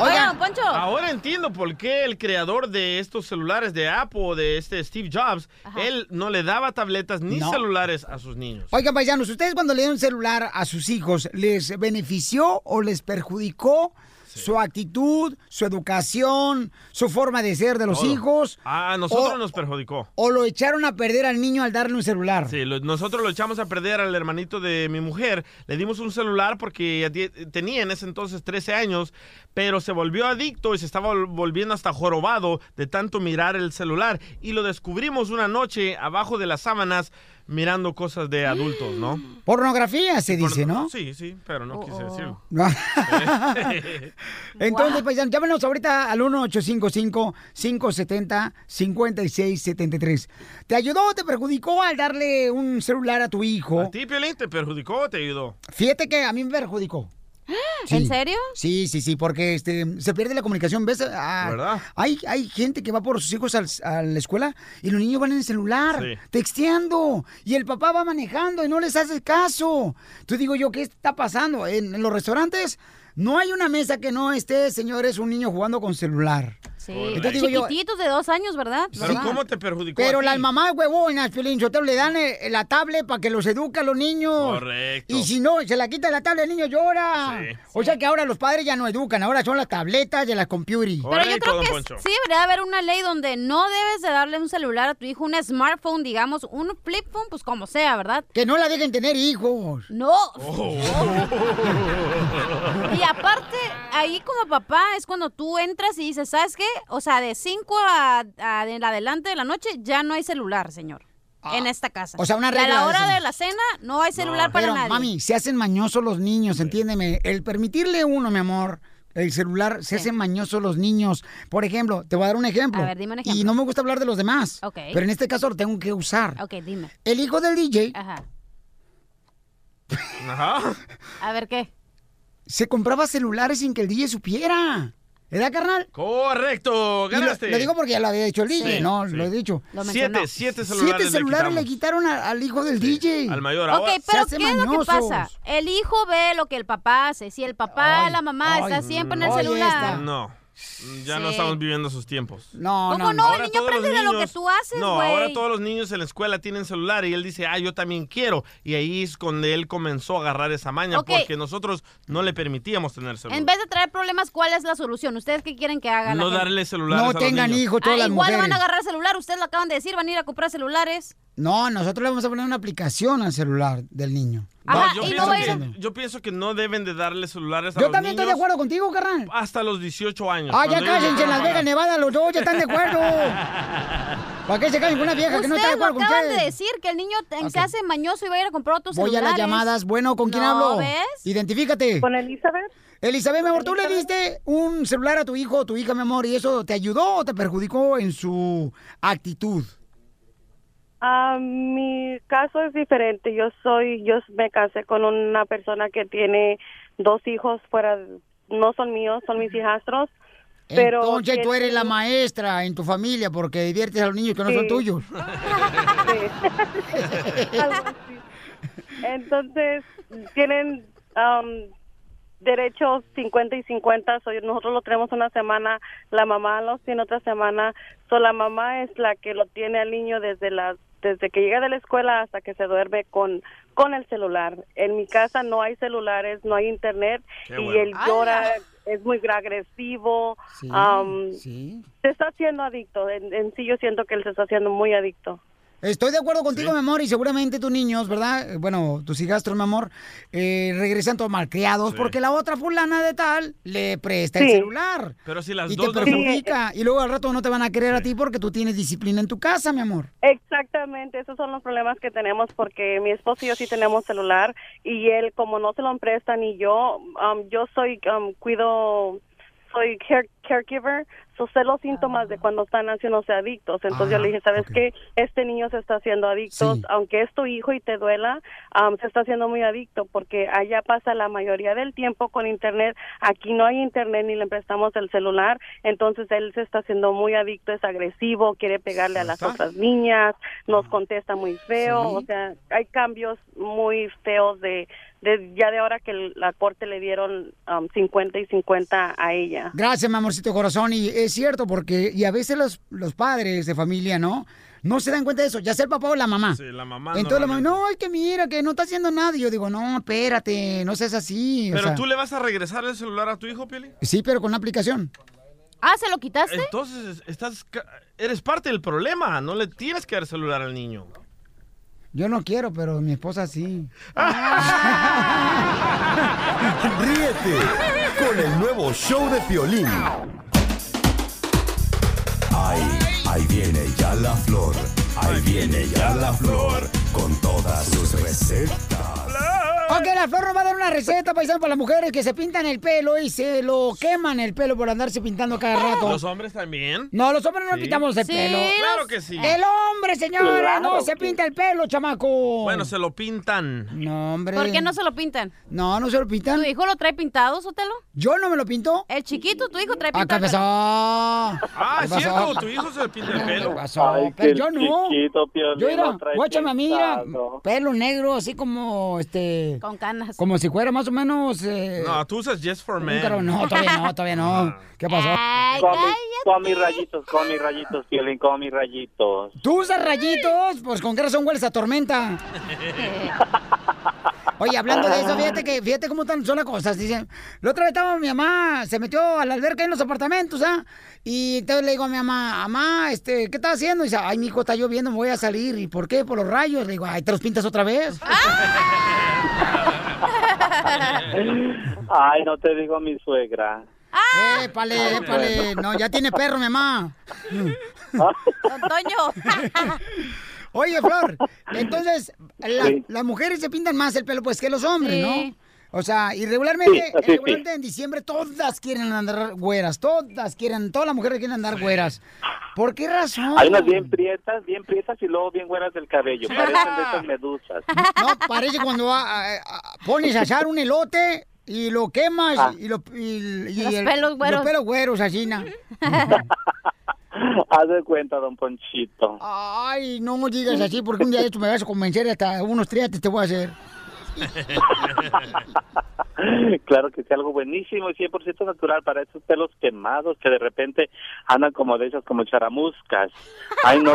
Oiga, don Poncho. Ahora entiendo por qué el creador de estos celulares de Apple, de este Steve Jobs, él no le daba tabletas ni No. celulares a sus niños. Oigan, paisanos, ¿ustedes cuando le dieron un celular a sus hijos, les benefició o les perjudicó su actitud, su educación, su forma de ser de los Todo. hijos? A nosotros O- nos perjudicó. ¿O lo echaron a perder al niño al darle un celular? Sí, lo- nosotros lo echamos a perder al hermanito de mi mujer. Le dimos un celular porque tenía en ese entonces 13 años, pero se volvió adicto y se estaba vol- volviendo hasta jorobado de tanto mirar el celular. Y lo descubrimos una noche abajo de las sábanas mirando cosas de adultos, ¿no? Pornografía se dice, ¿no? Sí, sí, pero no quise decirlo. No. Entonces, paisanos, llámenos ahorita al 1855-570-5673. ¿Te ayudó o te perjudicó al darle un celular a tu hijo? ¿A ti, Piolín, te perjudicó o te ayudó? Fíjate que a mí me perjudicó. ¿En serio? Sí, sí, sí, porque este, se pierde la comunicación. ¿Ves? Ah, ¿Verdad? Hay, hay gente que va por sus hijos al- a la escuela y los niños van en el celular, Sí. texteando, y el papá va manejando y no les hace caso. Tú digo yo, ¿qué está pasando? En, en los restaurantes no hay una mesa que no esté, señores, un niño jugando con celular. Sí. Entonces digo yo, Chiquititos de dos años, ¿verdad? ¿Pero ¿Verdad? cómo te perjudicó? pero a ti? las mamás huevonas, Piolín Sotelo, le dan eh, la tablet para que los eduque a los niños. Correcto. Y si no, se la quita la tablet, el niño llora. Sí. O sea que ahora los padres ya no educan, ahora son las tabletas de las computers. Pero yo creo que sí debería haber una ley donde no debes de darle un celular a tu hijo, un smartphone, digamos, un flip phone, pues como sea, ¿verdad? Que no la dejen tener hijos. No. Y aparte, ahí como papá es cuando tú entras y dices, ¿sabes qué? O sea, de 5 a, a en adelante de la noche ya no hay celular, señor. En esta casa. Ah. o sea, una Y regla a la hora de la cena no hay celular para Pero, nadie. mami, se hacen mañosos los niños, entiéndeme. El permitirle uno, mi amor, el celular, se hacen mañosos los niños. Por ejemplo, te voy a dar un ejemplo. A ver, dime un ejemplo. Y no me gusta hablar de los demás. Ok. Pero en este caso lo tengo que usar. Ok, dime. El hijo del DJ Ajá. Ajá. A ver, ¿qué? se compraba celulares sin que el DJ supiera. ¿Verdad, carnal? Correcto, lo- ganaste. Lo, digo porque ya lo había dicho el DJ, Sí, no, sí. lo he dicho. Lo Siete, siete celulares. Siete celulares le quitaron a- al hijo del DJ. Al mayor. Ok, Ahora, pero hacen ¿qué es lo que pasa? El hijo ve lo que el papá hace. Si el papá, Ay, la mamá ay, está siempre en el celular. esta. No. Ya no estamos viviendo esos tiempos. No, ¿Cómo no? El niño todos los aprende de lo que tú haces, No, güey. ahora todos los niños en la escuela tienen celular y él dice, ah, yo también quiero. Y ahí es cuando él comenzó a agarrar esa maña porque nosotros no le permitíamos tener celular. En vez de traer problemas, ¿cuál es la solución? ¿Ustedes qué quieren que haga la No darle celulares No a tengan hijos todas Ah, las igual mujeres. van a agarrar celular, ustedes lo acaban de decir, van a ir a comprar celulares. No, nosotros le vamos a poner una aplicación al celular del niño. Ajá, yo, y pienso no que, yo pienso que no deben de darle celulares a Yo los también estoy de niños acuerdo contigo, carnal. hasta los 18 años. Ah, ya Cuando ellos cállense en Las Vegas. Nevada, los dos ya están de acuerdo. ¿Para qué se caen con una vieja que no está de Ustedes lo acuerdo con acaban de ustedes? decir, que el niño en- se hace mañoso y va a ir a comprar otros Voy a celulares. las llamadas. Bueno, ¿con quién No, hablo? ¿ves? Identifícate. ¿Con Elizabeth? Elizabeth, mi amor, ¿tú le diste un celular a tu hijo o tu hija, mi amor, y eso te ayudó o te perjudicó en su actitud? Ah, mi caso es diferente. Yo soy, yo me casé con una persona que tiene dos hijos fuera, no son míos, son mis hijastros. Pero Entonces tú eres la maestra en tu familia porque diviertes a los niños que no son Sí. tuyos. Así. Entonces, tienen um, derechos 50 y 50. So, nosotros lo tenemos una semana, la mamá los tiene otra semana. So, la mamá es la que lo tiene al niño desde las desde que llega de la escuela hasta que se duerme con con el celular. En mi casa no hay celulares, no hay internet Qué y bueno. él llora, es muy agresivo. Sí, um, sí. Se está haciendo adicto. En, en sí yo siento que él se está haciendo muy adicto. Estoy de acuerdo contigo, mi amor, y seguramente tus niños, ¿verdad? Bueno, tus hijastros, mi amor, eh, regresan todos malcriados porque la otra fulana de tal le presta el Sí. celular. Pero si las Y te dos... no- perjudica. Y luego al rato no te van a querer a ti porque tú tienes disciplina en tu casa, mi amor. Exactamente, esos son los problemas que tenemos porque mi esposo y yo sí tenemos celular y él como no se lo prestan y yo, um, yo soy, um, cuido, soy care- caregiver, so sé los síntomas de cuando están haciéndose adictos. Entonces yo le dije, ¿sabes qué? Este niño se está haciendo adicto, Sí. aunque es tu hijo y te duela, um, se está haciendo muy adicto porque allá pasa la mayoría del tiempo con internet, aquí no hay internet ni le prestamos el celular, entonces él se está haciendo muy adicto, es agresivo, quiere pegarle a las otras niñas, nos contesta muy feo, Sí. o sea, hay cambios muy feos de, de ya de ahora que la corte le dieron um, 50 y 50 a ella. Gracias, mi amorcito corazón. Y es cierto, porque y a veces los, los padres de familia, ¿no? No se dan cuenta de eso, ya sea el papá o la mamá. Sí, la mamá Entonces la mamá, no, es que mira, que no está haciendo nada. Y yo digo, no, espérate, no seas así. o Pero sea, tú le vas a regresar el celular a tu hijo, Pili. Sí, pero con una aplicación. Ah, ¿se lo quitaste? Entonces, estás, eres parte del problema. No le tienes que dar celular al niño. Yo no quiero, pero mi esposa sí. Ríete con el nuevo show de Piolín. Ahí, ahí viene ya la flor. Ahí viene ya la flor con todas sus recetas. Ok, la flor nos va a dar una receta, paisano, para las mujeres que se pintan el pelo y se lo queman el pelo por andarse pintando cada rato. ¿Los hombres también? No, los hombres no Sí. pintamos el Sí, pelo. claro que sí. El hombre, señores, Claro no se pinta el pelo, chamaco. Bueno, se lo pintan. No, hombre. ¿Por qué no se lo pintan? No, no se lo pintan. ¿Tu hijo lo trae pintado, Sotelo? ¿Yo no me lo pinto? El chiquito, tu hijo trae ¿A qué pintado. pasó? Ah, ¿Qué es pasó? cierto, tu hijo se le pinta el pelo. ¿Qué pasó? Pero yo no. Piolín, Yo era, guáchame mira, pelo negro, así como, este... Con canas. Como si fuera más o menos... Eh, No, tú usas Just for Men. caro- No, todavía no, todavía no. ¿Qué pasó? Con, mi- con mis rayitos, con mis rayitos, Piolín, con mis rayitos. ¿Tú usas rayitos? Pues con qué razón hueles a tormenta. Oye, hablando de eso, fíjate que, fíjate cómo están, son las cosas. Dicen, la otra vez estaba mi mamá, se metió a la alberca en los apartamentos, ¿ah? Y entonces le digo a mi mamá, mamá, este, ¿qué estás haciendo? Y dice, ay, mi hijo está lloviendo, me voy a salir. ¿Y por qué? Por los rayos. Le digo, ay, ¿te los pintas otra vez? Ay, no te digo mi suegra. Épale, épale. No, ya tiene perro, mi mamá. Toño. Oye, Flor, entonces, la- Sí. las mujeres se pintan más el pelo pues que los hombres, Sí. ¿no? O sea, y regularmente, Sí, así regularmente en diciembre todas quieren andar güeras, todas quieren, todas las mujeres quieren andar güeras. ¿Por qué razón? Hay unas bien prietas, bien prietas y luego bien güeras del cabello. Parecen de esas medusas. No, parece cuando ah, ah, pones a asar un elote y lo quemas Ah. y, lo, y, y Los el- pelos güeros. Los pelos güeros, así, ¿no? Haz de cuenta, don Ponchito. Ay, no digas así porque un día de esto me vas a convencer hasta unos triates te voy a hacer. Claro que sí, algo buenísimo y 100% natural para esos pelos quemados que de repente andan como de esas, como charamuscas. Ay, no.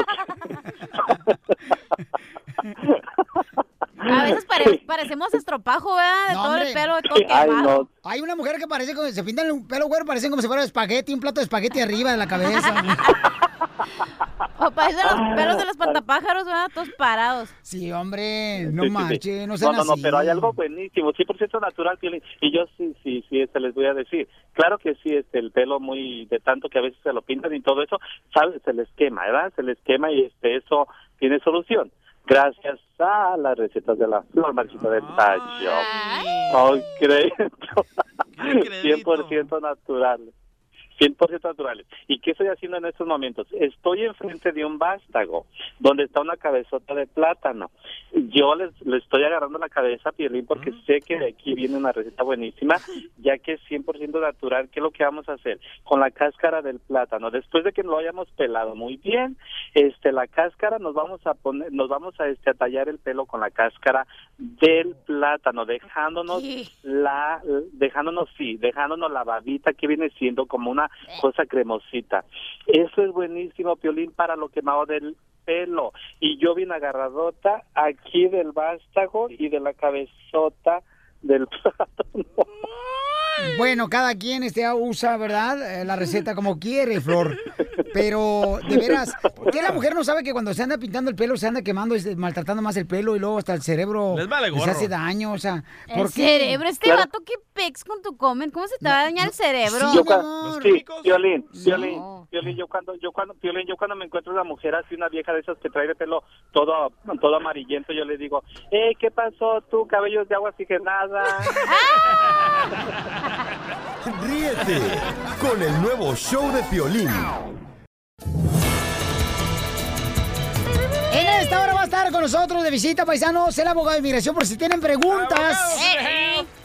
A veces pare- parecemos estropajo, ¿verdad? De No, todo el pelo, de todo quemado. Hay una mujer que parece como se pintan el pelo güero, parecen como si fuera espagueti, un plato de espagueti arriba de la cabeza. O parecen los pelos de los pantapájaros, ¿verdad? Todos parados. Sí, hombre, no Sí, sí, sí. marche, no sean No, no, no, pero hay algo buenísimo, 100% natural. Y yo sí, sí, sí, este, les voy a decir. Claro que sí, este, el pelo muy de tanto que a veces se lo pintan y todo eso, ¿sabes? Se les quema, ¿verdad? Se les quema y este, eso tiene solución. Gracias a las recetas de la flor marchita del tacho. Oh, crédito. 100% naturales. 100% naturales. ¿Y qué estoy haciendo en estos momentos? Estoy enfrente de un vástago donde está una cabezota de plátano. Yo les, le estoy agarrando la cabeza a Piolín porque sé que de aquí viene una receta buenísima, ya que es 100% natural. ¿Qué es lo que vamos a hacer? Con la cáscara del plátano, después de que lo hayamos pelado muy bien, este la cáscara nos vamos a poner, nos vamos a este a tallar el pelo con la cáscara del plátano, dejándonos la, dejándonos sí, dejándonos la babita que viene siendo como una cosa cremosita. Eso es buenísimo, Piolín, para lo quemado del pelo. Y yo bien agarradota aquí del vástago y de la cabezota del plátano. Bueno, cada quien este, usa, ¿verdad? Eh, La receta como quiere, Flor. Pero, de veras, ¿por qué la mujer no sabe que cuando se anda pintando el pelo se anda quemando, este, maltratando más el pelo y luego hasta el cerebro Les vale gorro. hace daño? O sea, El cerebro, este Claro. vato que pex con tu comment, ¿cómo se te va a dañar el cerebro? yo sí, Piolín, Piolín, Piolín, yo cuando, yo cuando, Piolín, yo cuando me encuentro una mujer así, una vieja de esas que trae el pelo todo, todo amarillento, yo le digo, eh, ¿qué pasó tú, cabellos de agua oxigenada? Ríete con el nuevo show de Piolín. En esta hora va a estar con nosotros de visita, paisanos, el abogado de inmigración, por si tienen preguntas.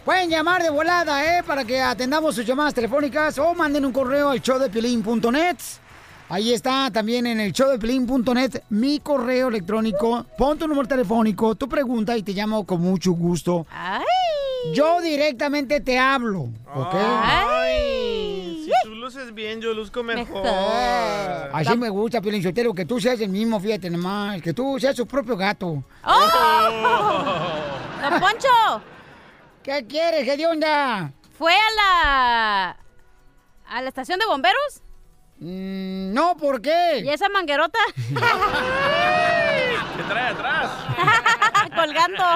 Pueden llamar de volada, ¿eh? Para que atendamos sus llamadas telefónicas o manden un correo al showdepiolín.net. Ahí está también en el showdepiolín.net mi correo electrónico. Pon tu número telefónico, tu pregunta y te llamo con mucho gusto. Yo directamente te hablo, ¿ok? Ay, si tú luces bien, yo luzco mejor. Así me gusta, Piolín Sotelo, que tú seas el mismo, fíjate nomás, que tú seas su propio gato. ¡Oh! ¡Don Poncho! ¿Qué quieres? ¿Qué de onda? ¿Fue a la... a la estación de bomberos? Mm, no, ¿por qué? ¿Y esa manguerota? ¿Qué trae atrás? Colgando.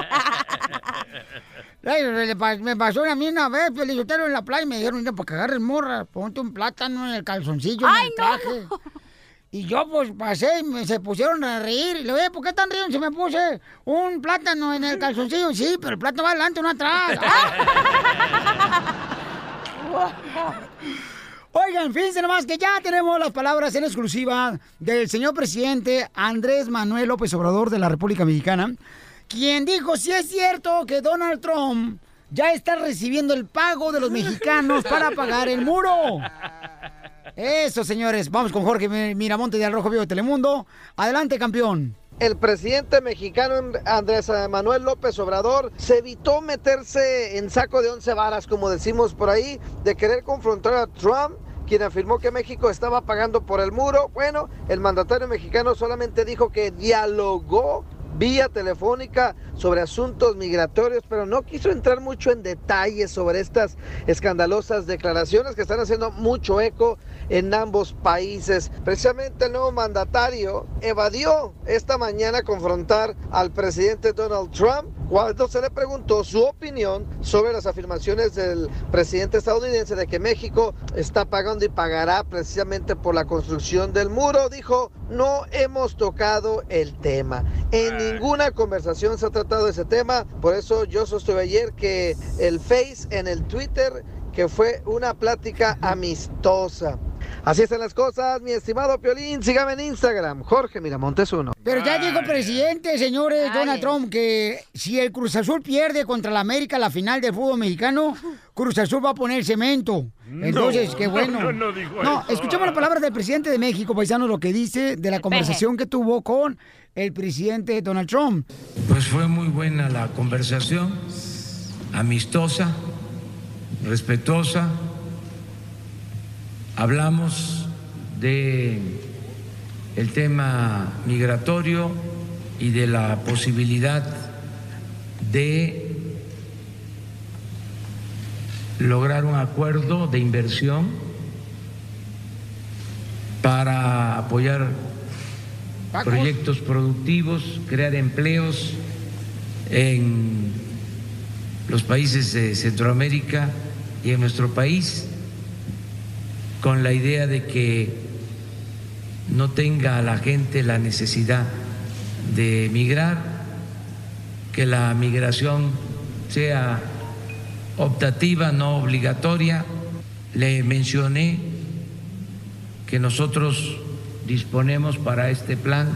Ay, me pasó a mí una vez, Piolizotero, en la playa, y me dijeron, mira, para que agarres morra, ponte un plátano en el calzoncillo, en ¡Ay, el no! traje. Y yo, pues, pasé y me, se pusieron a reír. Y le dije, ¿por qué están riendo si me puse un plátano en el calzoncillo? Sí, pero el plátano va adelante, no atrás. Oigan, fíjense nomás que ya tenemos las palabras en exclusiva del señor presidente Andrés Manuel López Obrador de la República Mexicana, quien dijo si es cierto que Donald Trump ya está recibiendo el pago de los mexicanos para pagar el muro. Eso, señores. Vamos con Jorge Miramonte de Al Rojo Vivo de Telemundo. Adelante, campeón. El presidente mexicano Andrés Manuel López Obrador se evitó meterse en saco de once varas, como decimos por ahí, de querer confrontar a Trump, quien afirmó que México estaba pagando por el muro. Bueno, el mandatario mexicano solamente dijo que dialogó vía telefónica sobre asuntos migratorios, pero no quiso entrar mucho en detalles sobre estas escandalosas declaraciones que están haciendo mucho eco en ambos países. Precisamente el nuevo mandatario evadió esta mañana confrontar al presidente Donald Trump cuando se le preguntó su opinión sobre las afirmaciones del presidente estadounidense de que México está pagando y pagará precisamente por la construcción del muro. Dijo, no hemos tocado el tema. En ninguna conversación se ha tratado ese tema. Por eso yo sostuve ayer que el Face en el Twitter que fue una plática amistosa. Así están las cosas, mi estimado Piolín. Sígame en Instagram, Jorge Miramontes uno. Pero ya dijo el presidente, señores, Donald Trump, que si el Cruz Azul pierde contra la América la final del fútbol mexicano, Cruz Azul va a poner cemento. Entonces, No, qué bueno. no, no dijo No, eso. escuchemos las palabras del presidente de México, paisano, lo que dice de la conversación que tuvo con el presidente Donald Trump. Pues fue muy buena la conversación, amistosa, respetuosa. Hablamos de el tema migratorio y de la posibilidad de lograr un acuerdo de inversión para apoyar proyectos productivos, crear empleos en los países de Centroamérica y en nuestro país, con la idea de que no tenga la gente la necesidad de migrar, que la migración sea optativa, no obligatoria. Le mencioné que nosotros disponemos para este plan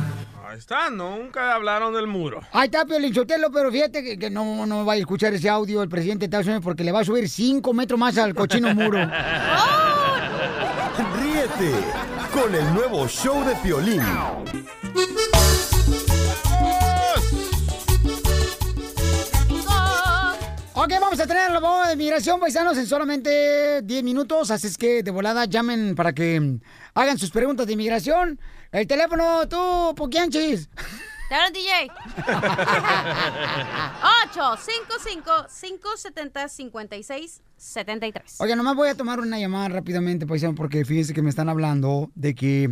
Ahí está, nunca hablaron del muro. Ahí está, Piolín Sotelo, pero fíjate que, que no, no va a escuchar ese audio el presidente de Estados Unidos porque le va a subir cinco metros más al cochino muro. Con el nuevo show de Piolín. Ok, vamos a tener la bomba de migración, paisanos, en solamente 10 minutos. Así es que de volada llamen para que hagan sus preguntas de inmigración. El teléfono, tú, Poquianchis. Te hablan, DJ. 855-570-5673. Oye, nomás voy a tomar una llamada rápidamente, paisano, porque fíjense que me están hablando de que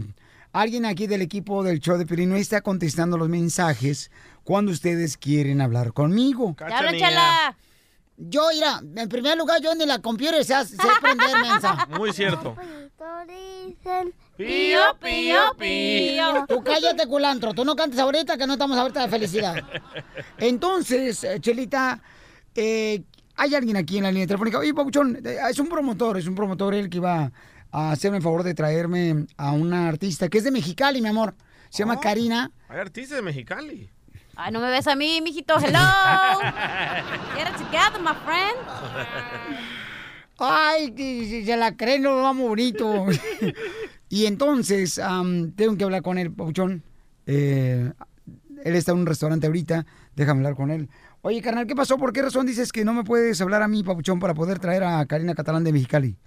alguien aquí del equipo del show de Piolín no está contestando los mensajes cuando ustedes quieren hablar conmigo. Te hablan, chala. Yo, mira, en primer lugar, yo ni la computer sé, sé prender, mensa. Muy cierto. Pío, pío, pío. Tú cállate, culantro. Tú no cantes ahorita que no estamos ahorita de felicidad. Entonces, eh, Chelita, eh, hay alguien aquí en la línea telefónica. Oye, Pabuchón, eh, es un promotor, es un promotor el que iba a hacerme el favor de traerme a una artista que es de Mexicali, mi amor. Se llama Oh. Karina. Hay artistas de Mexicali. Ay, no me ves a mí, mijito. Hello. Get it together, my friend. Ay, se- la creen, lo vamos bonito. y entonces, am, tengo que hablar con él, Pabuchón. Eh, él está en un restaurante ahorita, déjame hablar con él. Oye, carnal, ¿qué pasó? ¿Por qué razón dices que no me puedes hablar a mí, Pabuchón, para poder traer a Karina Catalán de Mexicali?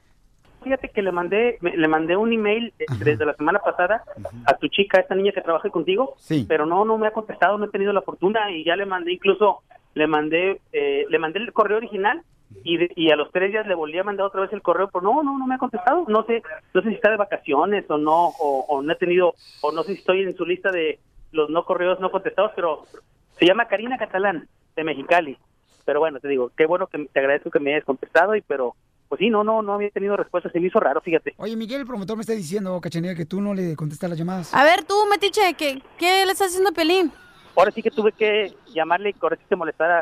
Fíjate que le mandé me- le mandé un email eh, desde la semana pasada a tu chica, esta niña que trabaja contigo, Sí. pero no no me ha contestado, no he tenido la fortuna y ya le mandé incluso le mandé eh, le mandé el correo original y, de- y a los tres días le volví a mandar otra vez el correo, pero no no no me ha contestado, no sé no sé si está de vacaciones o no o, o no he tenido o no sé si estoy en su lista de los no correos no contestados, pero se llama Karina Catalán de Mexicali. Pero bueno, te digo, qué bueno que te agradezco que me hayas contestado y pero pues sí, no, no, no había tenido respuesta, se me hizo raro, fíjate. Oye, Miguel, el promotor me está diciendo, Cachanilla, que tú no le contestas las llamadas. A ver, tú, Metiche, ¿qué, qué le estás haciendo a Pelín? Ahora sí que tuve que llamarle y corregirte que molestar a,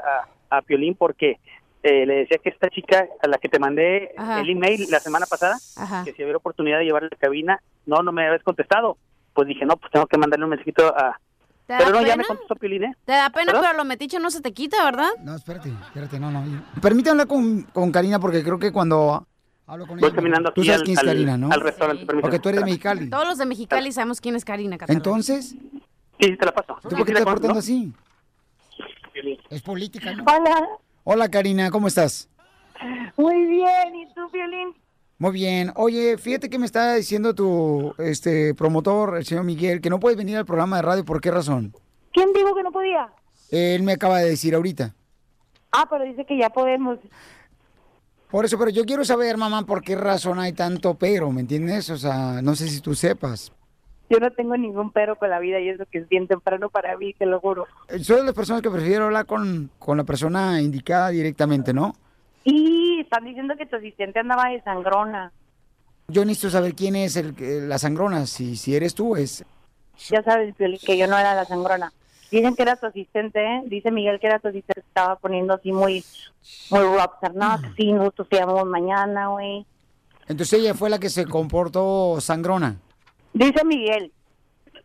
a, a Piolín porque eh, le decía que esta chica a la que te mandé Ajá. el email la semana pasada, Ajá. que si había oportunidad de llevarle a la cabina, no, no me habías contestado. Pues dije, no, pues tengo que mandarle un mensajito a... ¿Te da Pero no, ya pena? me contestó Piolín, ¿eh? Te da pena, ¿Perdón? pero lo metiche no se te quita, ¿verdad? No, espérate, espérate, no, no. Permítame hablar con, con Karina porque creo que cuando hablo con Voy ella... caminando Tú aquí sabes al, quién es al- Karina, ¿no? al restaurante. permíteme. Porque tú eres de Mexicali. Todos los de Mexicali sabemos quién es Karina Catalán. Entonces, Sí, sí, te la paso. ¿tú por qué te estás portando así? Es política, ¿no? Hola, Hola, Karina, ¿cómo estás? muy bien. ¿Y tú, Violín? Muy bien. Oye, fíjate que me está diciendo tu este promotor, el señor Miguel, que no puedes venir al programa de radio. ¿Por qué razón? ¿Quién dijo que no podía? Él me acaba de decir ahorita. Ah, pero dice que ya podemos. Por eso, pero yo quiero saber, mamá, por qué razón hay tanto pero, ¿me entiendes? O sea, no sé si tú sepas. Yo no tengo ningún pero con la vida y es lo que es bien temprano para mí, te lo juro. Eh, Soy de las personas que prefiero hablar con, con la persona indicada directamente, ¿no? Y están diciendo que tu asistente andaba de sangrona. Yo necesito saber quién es el, la sangrona, si, si eres tú, es... Ya sabes, que yo no era la sangrona. Dicen que era tu asistente, ¿eh? Dice Miguel que era tu asistente, estaba poniendo así muy, muy rockstar. No, que sí, nosotros te llamamos mañana, güey. Entonces ella fue la que se comportó sangrona. Dice Miguel.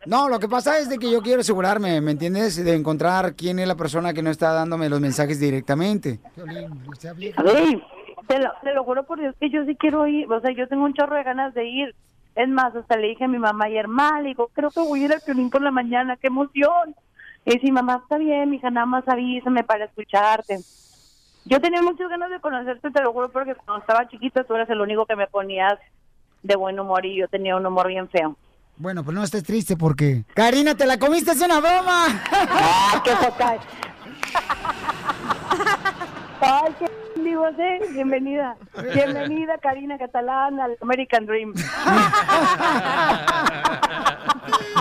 No, lo que pasa es de que yo quiero asegurarme, ¿me entiendes? De encontrar quién es la persona que no está dándome los mensajes directamente. Ey, te lo, te lo juro por Dios que yo sí quiero ir. O sea, yo tengo un chorro de ganas de ir. Es más, hasta le dije a mi mamá ayer, ma, le digo, creo que voy a ir al Piolín por la mañana, qué emoción. Y dice, mamá, está bien, mija, nada más avísame para escucharte. Yo tenía muchas ganas de conocerte, te lo juro, porque cuando estaba chiquita tú eras el único que me ponías de buen humor y yo tenía un humor bien feo. Bueno, pues no estés triste porque... Karina, te la comiste, es una broma. ¡Ah, qué focal! ¡Ay, qué digo, eh! Bienvenida. Bienvenida, Karina Catalán, al American Dream.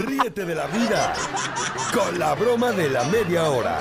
Ríete de la vida con la broma de la media hora.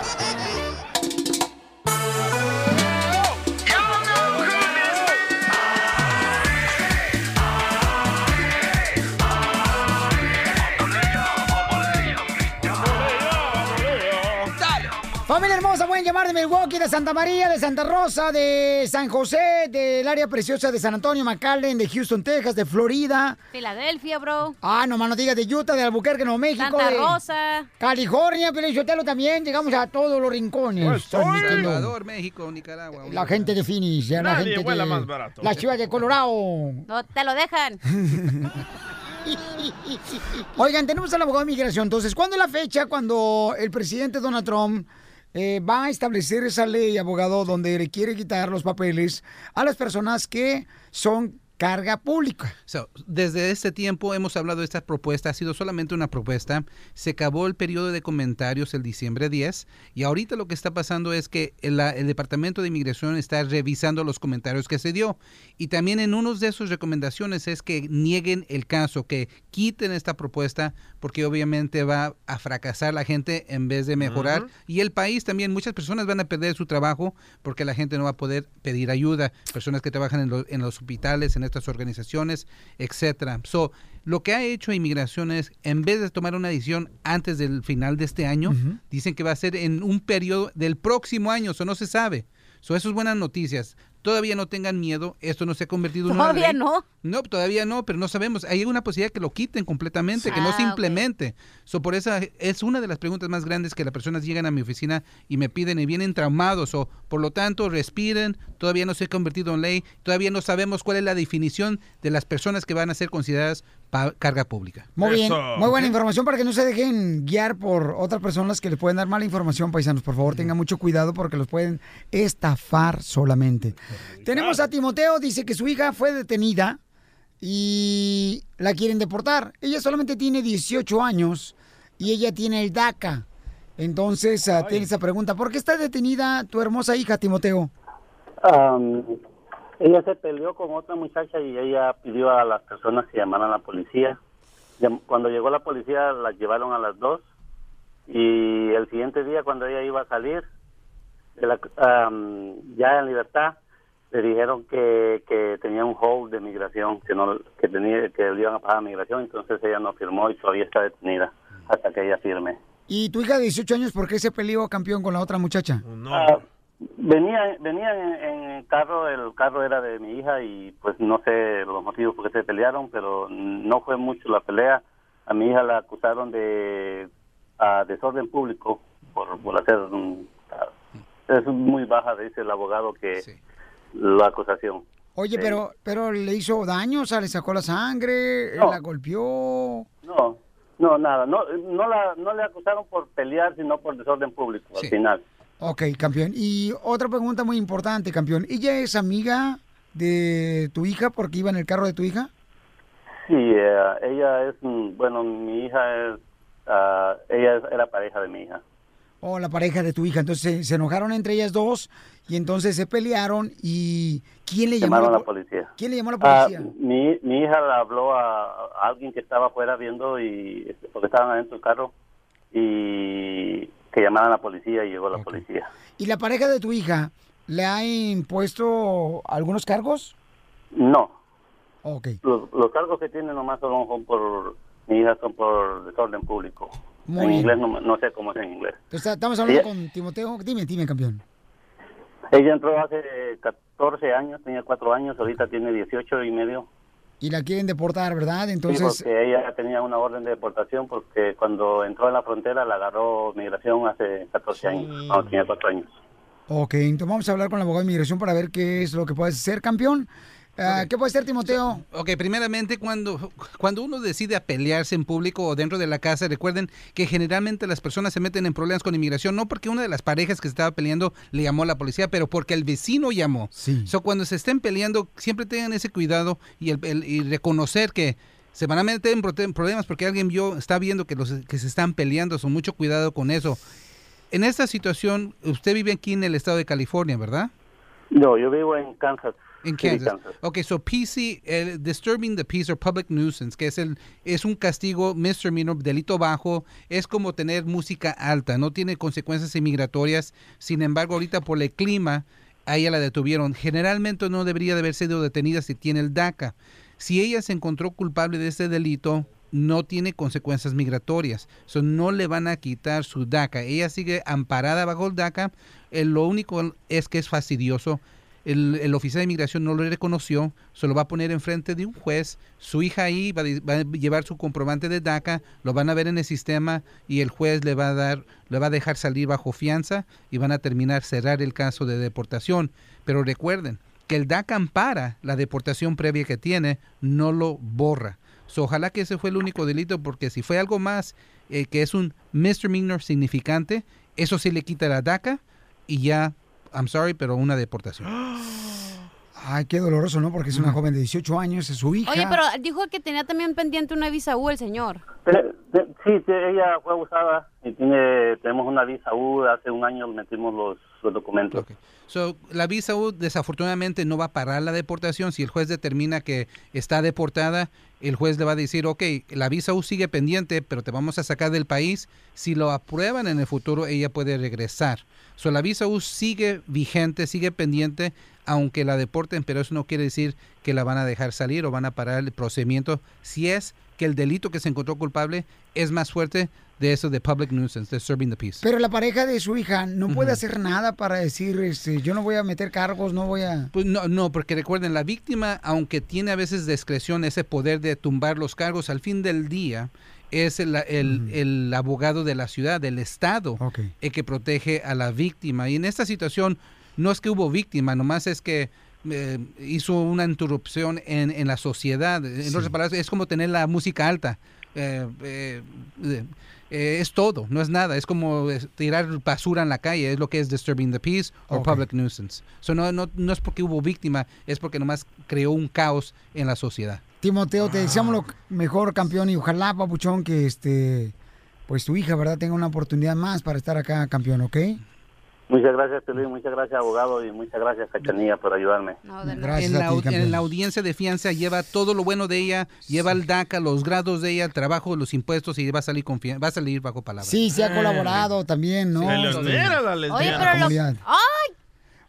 Familia hermosa, pueden llamar de Milwaukee, de Santa María, de Santa Rosa, de San José, del área preciosa de San Antonio, McAllen, de Houston, Texas, de Florida. Filadelfia, bro. Ah, no más no digas de Utah, de Albuquerque, Nuevo México. Santa de Rosa. California, Pelichotelo también. Llegamos a todos los rincones. Pues, transmitiendo. Salvador, México, Nicaragua. La gente de Phoenix, ya la gente vuela de más barato. la ciudad de Colorado. No te lo dejan. Oigan, tenemos al abogado de migración. Entonces, ¿cuándo es la fecha cuando el presidente Donald Trump eh, va a establecer esa ley, abogado, donde le quiere quitar los papeles a las personas que son carga pública? So, desde este tiempo hemos hablado de esta propuesta, ha sido solamente una propuesta. Se acabó el periodo de comentarios el diciembre 10 y ahorita lo que está pasando es que el, Departamento de Inmigración está revisando los comentarios que se dio y también en uno de sus recomendaciones es que nieguen el caso, que quiten esta propuesta porque obviamente va a fracasar la gente en vez de mejorar y el país también, muchas personas van a perder su trabajo porque la gente no va a poder pedir ayuda, personas que trabajan en, lo- en los hospitales, en estas organizaciones, etcétera. So, lo que ha hecho inmigración es, en vez de tomar una decisión antes del final de este año, dicen que va a ser en un periodo del próximo año, eso no se sabe. So, eso es buenas noticias. Todavía no tengan miedo, esto no se ha convertido en una Todavía ley. no. No, todavía no, pero no sabemos. Hay una posibilidad que lo quiten completamente, que no Ah, se implemente. So, por eso es una de las preguntas más grandes que las personas llegan a mi oficina y me piden y vienen traumados. O, por lo tanto, respiren. Todavía no se ha convertido en ley. Todavía no sabemos cuál es la definición de las personas que van a ser consideradas carga pública. Muy bien, muy buena información para que no se dejen guiar por otras personas que les pueden dar mala información, paisanos. Por favor, tengan mucho cuidado porque los pueden estafar solamente. Tenemos a Timoteo, dice que su hija fue detenida y la quieren deportar. Ella solamente tiene 18 años y ella tiene el DACA. Entonces, ah, tiene esa pregunta, ¿por qué está detenida tu hermosa hija, Timoteo? Ella se peleó con otra muchacha y ella pidió a las personas que llamaran a la policía. Cuando llegó la policía, las llevaron a las dos y el siguiente día, cuando ella iba a salir, de la- am, ya en libertad, le dijeron que, que tenía un hold de migración, que no que tenía que le iban a pagar migración, entonces ella no firmó y todavía está detenida hasta que ella firme. ¿Y tu hija de 18 años por qué se peleó campeón con la otra muchacha? Ah, venía venía en, en carro, el carro era de mi hija y pues no sé los motivos por qué se pelearon, pero no fue mucho la pelea. A mi hija la acusaron de ah, desorden público por, por hacer... es muy baja, dice el abogado, que la acusación. Oye, pero pero le hizo daño, o sea, le sacó la sangre, No. la golpeó. No, no, nada. No, no, la, no le acusaron por pelear, sino por desorden público al final. Ok, campeón. Y otra pregunta muy importante, campeón. ¿Ella es amiga de tu hija porque iba en el carro de tu hija? Sí, eh, ella es, mm, bueno, mi hija es, ah, ella es- era pareja de mi hija. O la pareja de tu hija. Entonces se, se enojaron entre ellas dos y entonces se pelearon y ¿quién le llamó Llamaron a la la po- policía. ¿Quién le llamó a la policía? mi, mi hija le habló a, a alguien que estaba afuera viendo y porque estaban adentro del carro y que llamaran a la policía y llegó la policía. ¿Y la pareja de tu hija le ha impuesto algunos cargos? No. Ok. Los, los cargos que tiene nomás son, son por mi hija son por desorden público. Muy en bien. inglés no, no sé cómo es en inglés. Entonces, estamos hablando Ella- con Timoteo. Dime, dime, campeón. Ella entró hace 14 años, tenía 4 años, ahorita tiene 18 y medio. Y la quieren deportar, ¿verdad? Sí, Entonces, porque ella tenía una orden de deportación porque cuando entró a la frontera la agarró migración hace 14 años, cuando tenía 4 años. ok, entonces vamos a hablar con el abogado de inmigración para ver qué es lo que puedes hacer, campeón. Ah, ¿Qué puede ser, Timoteo? Ok, primeramente, cuando, cuando uno decide a pelearse en público o dentro de la casa, recuerden que generalmente las personas se meten en problemas con inmigración, no porque una de las parejas que se estaba peleando le llamó a la policía, pero porque el vecino llamó. Sí. So, cuando se estén peleando, siempre tengan ese cuidado y, el- el- y reconocer que se van a meter en prote- problemas porque alguien vio, está viendo que los que se están peleando, son mucho cuidado con eso. En esta situación, usted vive aquí en el estado de California, ¿verdad? No, yo vivo en Kansas. En City, Kansas. Ok, so PC, disturbing the peace or public nuisance, que es el es un castigo misdemeanor, delito bajo, es como tener música alta, no tiene consecuencias inmigratorias. Sin embargo, ahorita por el clima, a ella la detuvieron. Generalmente no debería de haber sido detenida si tiene el DACA. Si ella se encontró culpable de este delito, no tiene consecuencias migratorias. So, no le van a quitar su DACA. Ella sigue amparada bajo el DACA. Eh, lo único es que es fastidioso. El, el oficial de inmigración no lo reconoció, se lo va a poner enfrente de un juez. Su hija ahí va, a llevar su comprobante de DACA, lo van a ver en el sistema y el juez le va a dar, le va a dejar salir bajo fianza y van a terminar cerrar el caso de deportación. Pero recuerden que el DACA ampara la deportación previa que tiene, no lo borra. So, ojalá que ese fue el único delito, porque si fue algo más eh, que es un misdemeanor significante, eso sí le quita la DACA y ya, I'm sorry, pero una deportación. Ay, qué doloroso, ¿no? Porque es una joven de 18 años, es su hija. Oye, pero dijo que tenía también pendiente una visa U el señor. Sí, sí, ella fue abusada y tiene, tenemos una visa U, hace un año metimos los, los documentos. So, la visa U desafortunadamente no va a parar la deportación. Si el juez determina que está deportada, el juez le va a decir, ok, la visa U sigue pendiente, pero te vamos a sacar del país. Si lo aprueban en el futuro, ella puede regresar. So, la visa U sigue vigente, sigue pendiente, aunque la deporten, pero eso no quiere decir que la van a dejar salir o van a parar el procedimiento. Si es que el delito que se encontró culpable es más fuerte de eso de public nuisance, de serving the peace. Pero la pareja de su hija no puede hacer nada para decir, este, yo no voy a meter cargos, no voy a... Pues no, no, porque recuerden, la víctima, aunque tiene a veces discreción, ese poder de tumbar los cargos, al fin del día es el, el- el abogado de la ciudad, del estado, el que protege a la víctima. Y en esta situación no es que hubo víctima, nomás es que eh, hizo una interrupción en, en la sociedad. En Sí. otras palabras, es como tener la música alta. Eh, eh, es todo, no es nada. Es como tirar basura en la calle, es lo que es disturbing the peace o public nuisance. So, no, no, no es porque hubo víctima, es porque nomás creó un caos en la sociedad. Timoteo, te deseamos lo mejor, campeón, y ojalá, papuchón, que este, pues tu hija, ¿verdad?, tenga una oportunidad más para estar acá, campeón, ¿ok? Muchas gracias, Pelín, muchas gracias, abogado, y muchas gracias, Cachanilla, por ayudarme. Gracias en, la, a ti, en la audiencia de fianza lleva todo lo bueno de ella, lleva el DACA, los grados de ella, el trabajo, los impuestos y va a salir, confi- va a salir bajo palabra. Sí, se ha colaborado también, ¿no? Peleonera la Este, lesbiana. Oye, la pero lo- comunidad.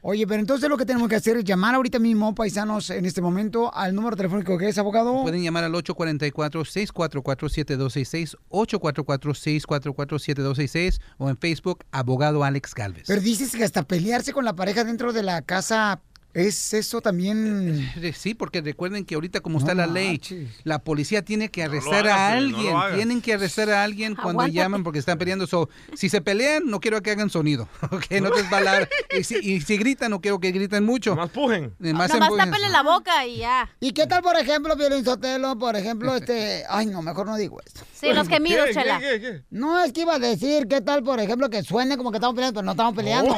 Oye, pero entonces lo que tenemos que hacer es llamar ahorita mismo, paisanos, en este momento, al número telefónico que es, abogado. Pueden llamar al 844-644-7266, 844-644-7266 o en Facebook, abogado Alex Galvez. Pero dices que hasta pelearse con la pareja dentro de la casa, ¿es eso también? Eh, Sí, porque recuerden que ahorita como No está la ley, la policía tiene que arrestar hagas, a no alguien, hagas. tienen que arrestar a alguien cuando Aguántate. llaman porque están peleando. So, si se pelean, no quiero que hagan sonido, ¿ok? No te balar. y, si, y si gritan, no quiero que griten mucho. Más pujen. Más tápele la boca y ya. ¿Y qué tal, por ejemplo, Violín Sotelo? Por ejemplo, este... Ay, no, mejor no digo esto. Sí, los gemidos, ¿Qué, qué, chela. qué, No, es que iba a decir, ¿qué tal, por ejemplo, que suene como que estamos peleando, pero no estamos peleando?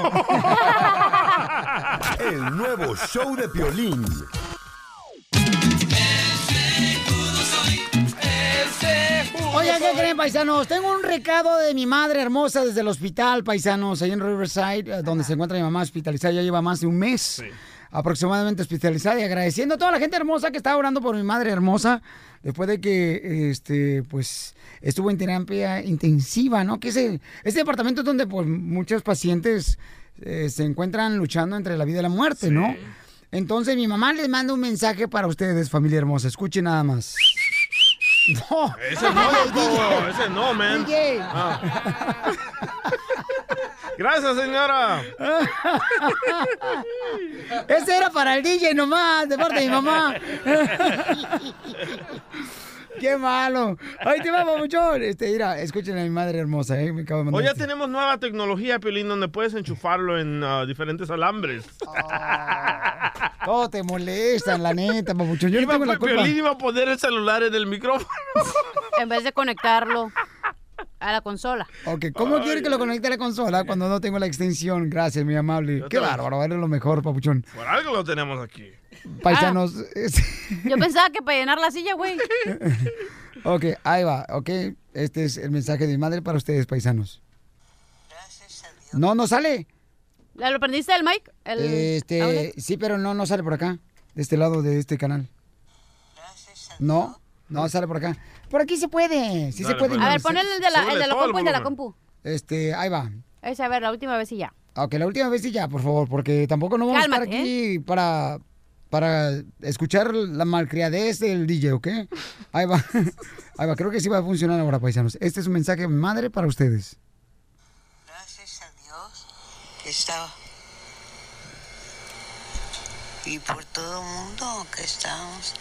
El nuevo show de Piolín. Oigan, ¿qué creen, paisanos? Tengo un recado de mi madre hermosa desde el hospital, paisanos, ahí en Riverside, eh, donde se encuentra mi mamá hospitalizada, ya lleva más de un mes aproximadamente hospitalizada y agradeciendo a toda la gente hermosa que está orando por mi madre hermosa después de que este pues estuvo en terapia intensiva, ¿no? Que es el- este departamento es donde pues muchos pacientes eh, se encuentran luchando entre la vida y la muerte, ¿no? Entonces mi mamá les manda un mensaje para ustedes, familia hermosa. Escuchen nada más. No. Ese no, loco. Ese no, man. DJ. Ah. Gracias, señora. Ese era para el DJ nomás, de parte de mi mamá. Qué malo. Ay, te va, mucho. Este, mira, escuchen a mi madre hermosa, ¿eh? Me acabo de mandar Hoy ya este. tenemos nueva tecnología, Piolín, donde puedes enchufarlo en ah, diferentes alambres. Todo te molesta, la neta, papuchón. Yo no Iba, tengo la culpa. Piolín iba a poner el celular en el micrófono. En vez de conectarlo a la consola. Ok, ¿cómo quiere que lo conecte a la consola cuando no tengo la extensión? Gracias, mi amable. Qué bárbaro, eres lo mejor, papuchón. Por algo lo tenemos aquí. Paisanos. Yo pensaba que para llenar la silla, güey. ok, ahí va, ok. Este es el mensaje de mi madre para ustedes, paisanos. No, no sale. ¿Ya lo prendiste el mic? El Este, sí, pero no, no sale por acá. De este lado de este canal. No, no sale por acá. Por aquí se puede, sí se puede. pues. A ver, pon el de la, el de la compu, el de la compu. Este, ahí va. Ese, a ver, la última vez y ya. Ok, la última vez y ya, por favor, porque tampoco no vamos a Cálmate, estar aquí para, para escuchar la malcriadez del DJ, ¿ok? Ahí va. Ahí va, creo que sí va a funcionar ahora, paisanos. Este es un mensaje madre para ustedes. que estaba. Y por todo el mundo que estamos.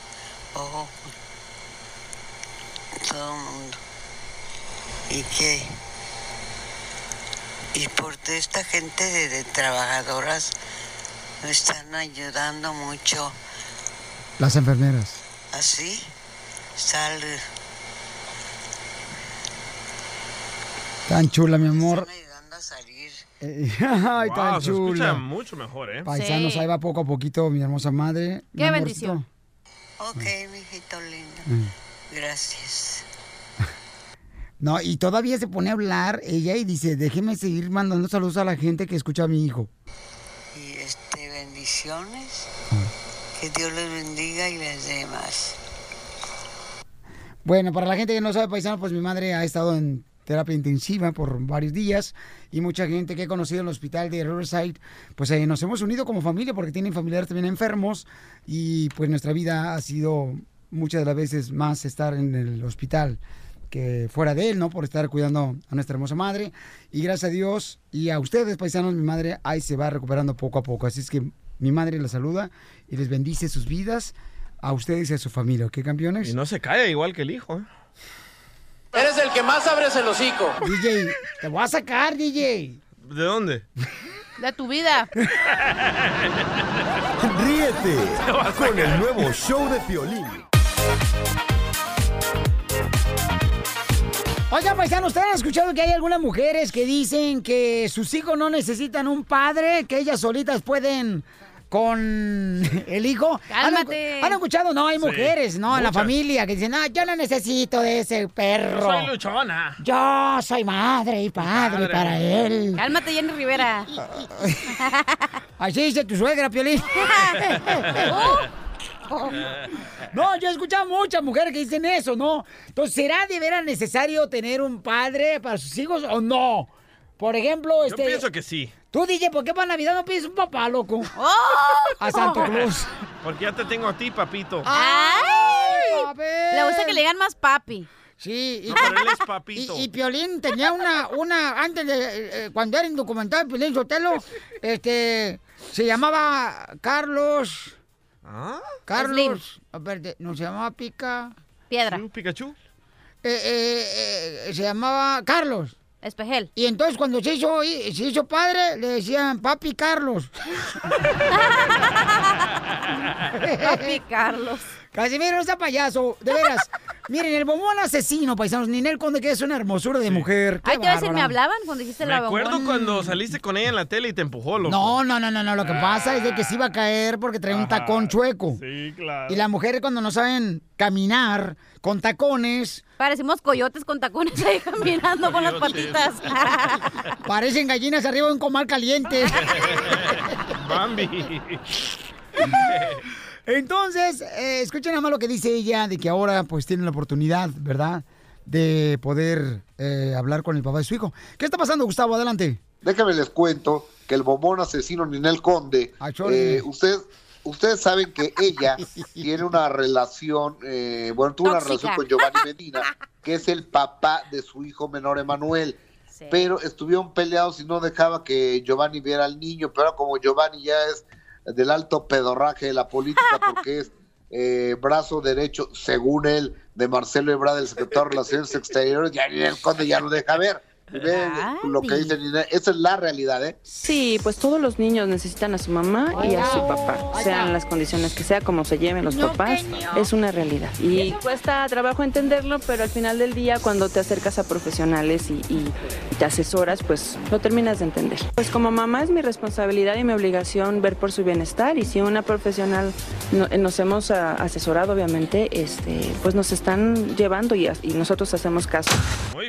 Todo el mundo. Y que. Y por toda esta gente de, de trabajadoras me están ayudando mucho. Las enfermeras. Así. Sal. Tan chula, mi amor. ayudando a salir. Eh, Ay, Wow, tan se escucha chula. mucho mejor, ¿eh? Paisanos, ahí va poco a poquito, mi hermosa madre. Mi Qué amorcito. bendición. Ok, mijito lindo. Mm. Gracias. No, y todavía se pone a hablar ella y dice, déjeme seguir mandando saludos a la gente que escucha a mi hijo. Y este, bendiciones. Que Dios les bendiga y les dé más. Bueno, para la gente que no sabe, paisano, pues mi madre ha estado en terapia intensiva por varios días y mucha gente que he conocido en el hospital de Riverside, pues eh, nos hemos unido como familia porque tienen familiares también enfermos y pues nuestra vida ha sido muchas de las veces más estar en el hospital que fuera de él, ¿no? Por estar cuidando a nuestra hermosa madre. Y gracias a Dios y a ustedes, paisanos, mi madre ahí se va recuperando poco a poco. Así es que mi madre la saluda y les bendice sus vidas a ustedes y a su familia, ¿ok, campeones? Y no se calla igual que el hijo, ¿eh? Eres el que más abres el hocico. DJ, te voy a sacar, DJ. ¿De dónde? De tu vida. Ríete con el nuevo show de Piolín. Oigan, paisanos, ¿ustedes han escuchado que hay algunas mujeres que dicen que sus hijos no necesitan un padre, que ellas solitas pueden con el hijo? ¿Han- Cálmate. ¿Han, escuchado? No, hay Sí, mujeres, ¿no? En la muchas. familia que dicen, no, yo no necesito de ese perro. Yo soy luchona. Yo soy madre y padre Madre. para él. Cálmate, Jenny Rivera. Así dice tu suegra, Piolín. No, yo he escuchado muchas mujeres que dicen eso, ¿no? Entonces, ¿será de veras necesario tener un padre para sus hijos o no? Por ejemplo, Yo este... pienso que sí. Tú, DJ, ¿por qué para Navidad no pides un papá, loco? A Santa Claus. Porque ya te tengo a ti, papito. ¡Ay! Le gusta que le digan más papi. Sí, y, No, pero él es papito. y, y Piolín tenía una, una, antes de, eh, cuando era indocumentado, Piolín Sotelo, este, se llamaba Carlos, ¿Ah? Carlos, espérate, no se llamaba Pica, Piedra. ¿Pikachu? eh, eh, eh, se llamaba Carlos. Espejel. Y entonces cuando se hizo, se hizo padre, le decían papi Carlos. Papi Carlos. Casimiro, no sea payaso, de veras. Miren, el bombón asesino, paisanos, Ninel Conde, que es una hermosura de mujer. Qué Ay, te a decir, ¿me hablaban cuando dijiste Me la acuerdo bombón? cuando saliste con ella en la tele y te empujó, loco. No, no, no, no, no. Lo que pasa es de que se iba a caer porque traía un tacón chueco. Sí, claro. Y las mujeres cuando no saben caminar con tacones, Parecimos coyotes con tacones ahí caminando con las patitas. parecen gallinas arriba de un comal caliente. Bambi. Entonces, eh, escuchen nada más lo que dice ella de que ahora pues tienen la oportunidad, ¿verdad? De poder eh, hablar con el papá de su hijo. ¿Qué está pasando, Gustavo? Adelante. Déjame les cuento que el bombón asesino Ninel Conde, chole. eh, ustedes, ustedes saben que ella tiene una relación, eh, bueno, tuvo una relación con Giovanni Medina, que es el papá de su hijo menor Emanuel. Pero estuvieron peleados y no dejaba que Giovanni viera al niño, pero como Giovanni ya es del alto pedorraje de la política porque es eh, brazo derecho, según él, de Marcelo Ebrard, el secretario de Relaciones Exteriores, ya Ninel Conde ya lo deja ver. Ve lo que dice Nina, esa es la realidad, ¿eh? Sí, pues todos los niños necesitan a su mamá y a su papá, sean las condiciones que sea, como se lleven los papás, es una realidad. Y cuesta trabajo entenderlo, pero al final del día, cuando te acercas a profesionales y, y te asesoras, pues lo terminas de entender. Pues como mamá es mi responsabilidad y mi obligación ver por su bienestar y si una profesional no- nos hemos ah, asesorado, obviamente, este, pues nos están llevando y, y nosotros hacemos caso.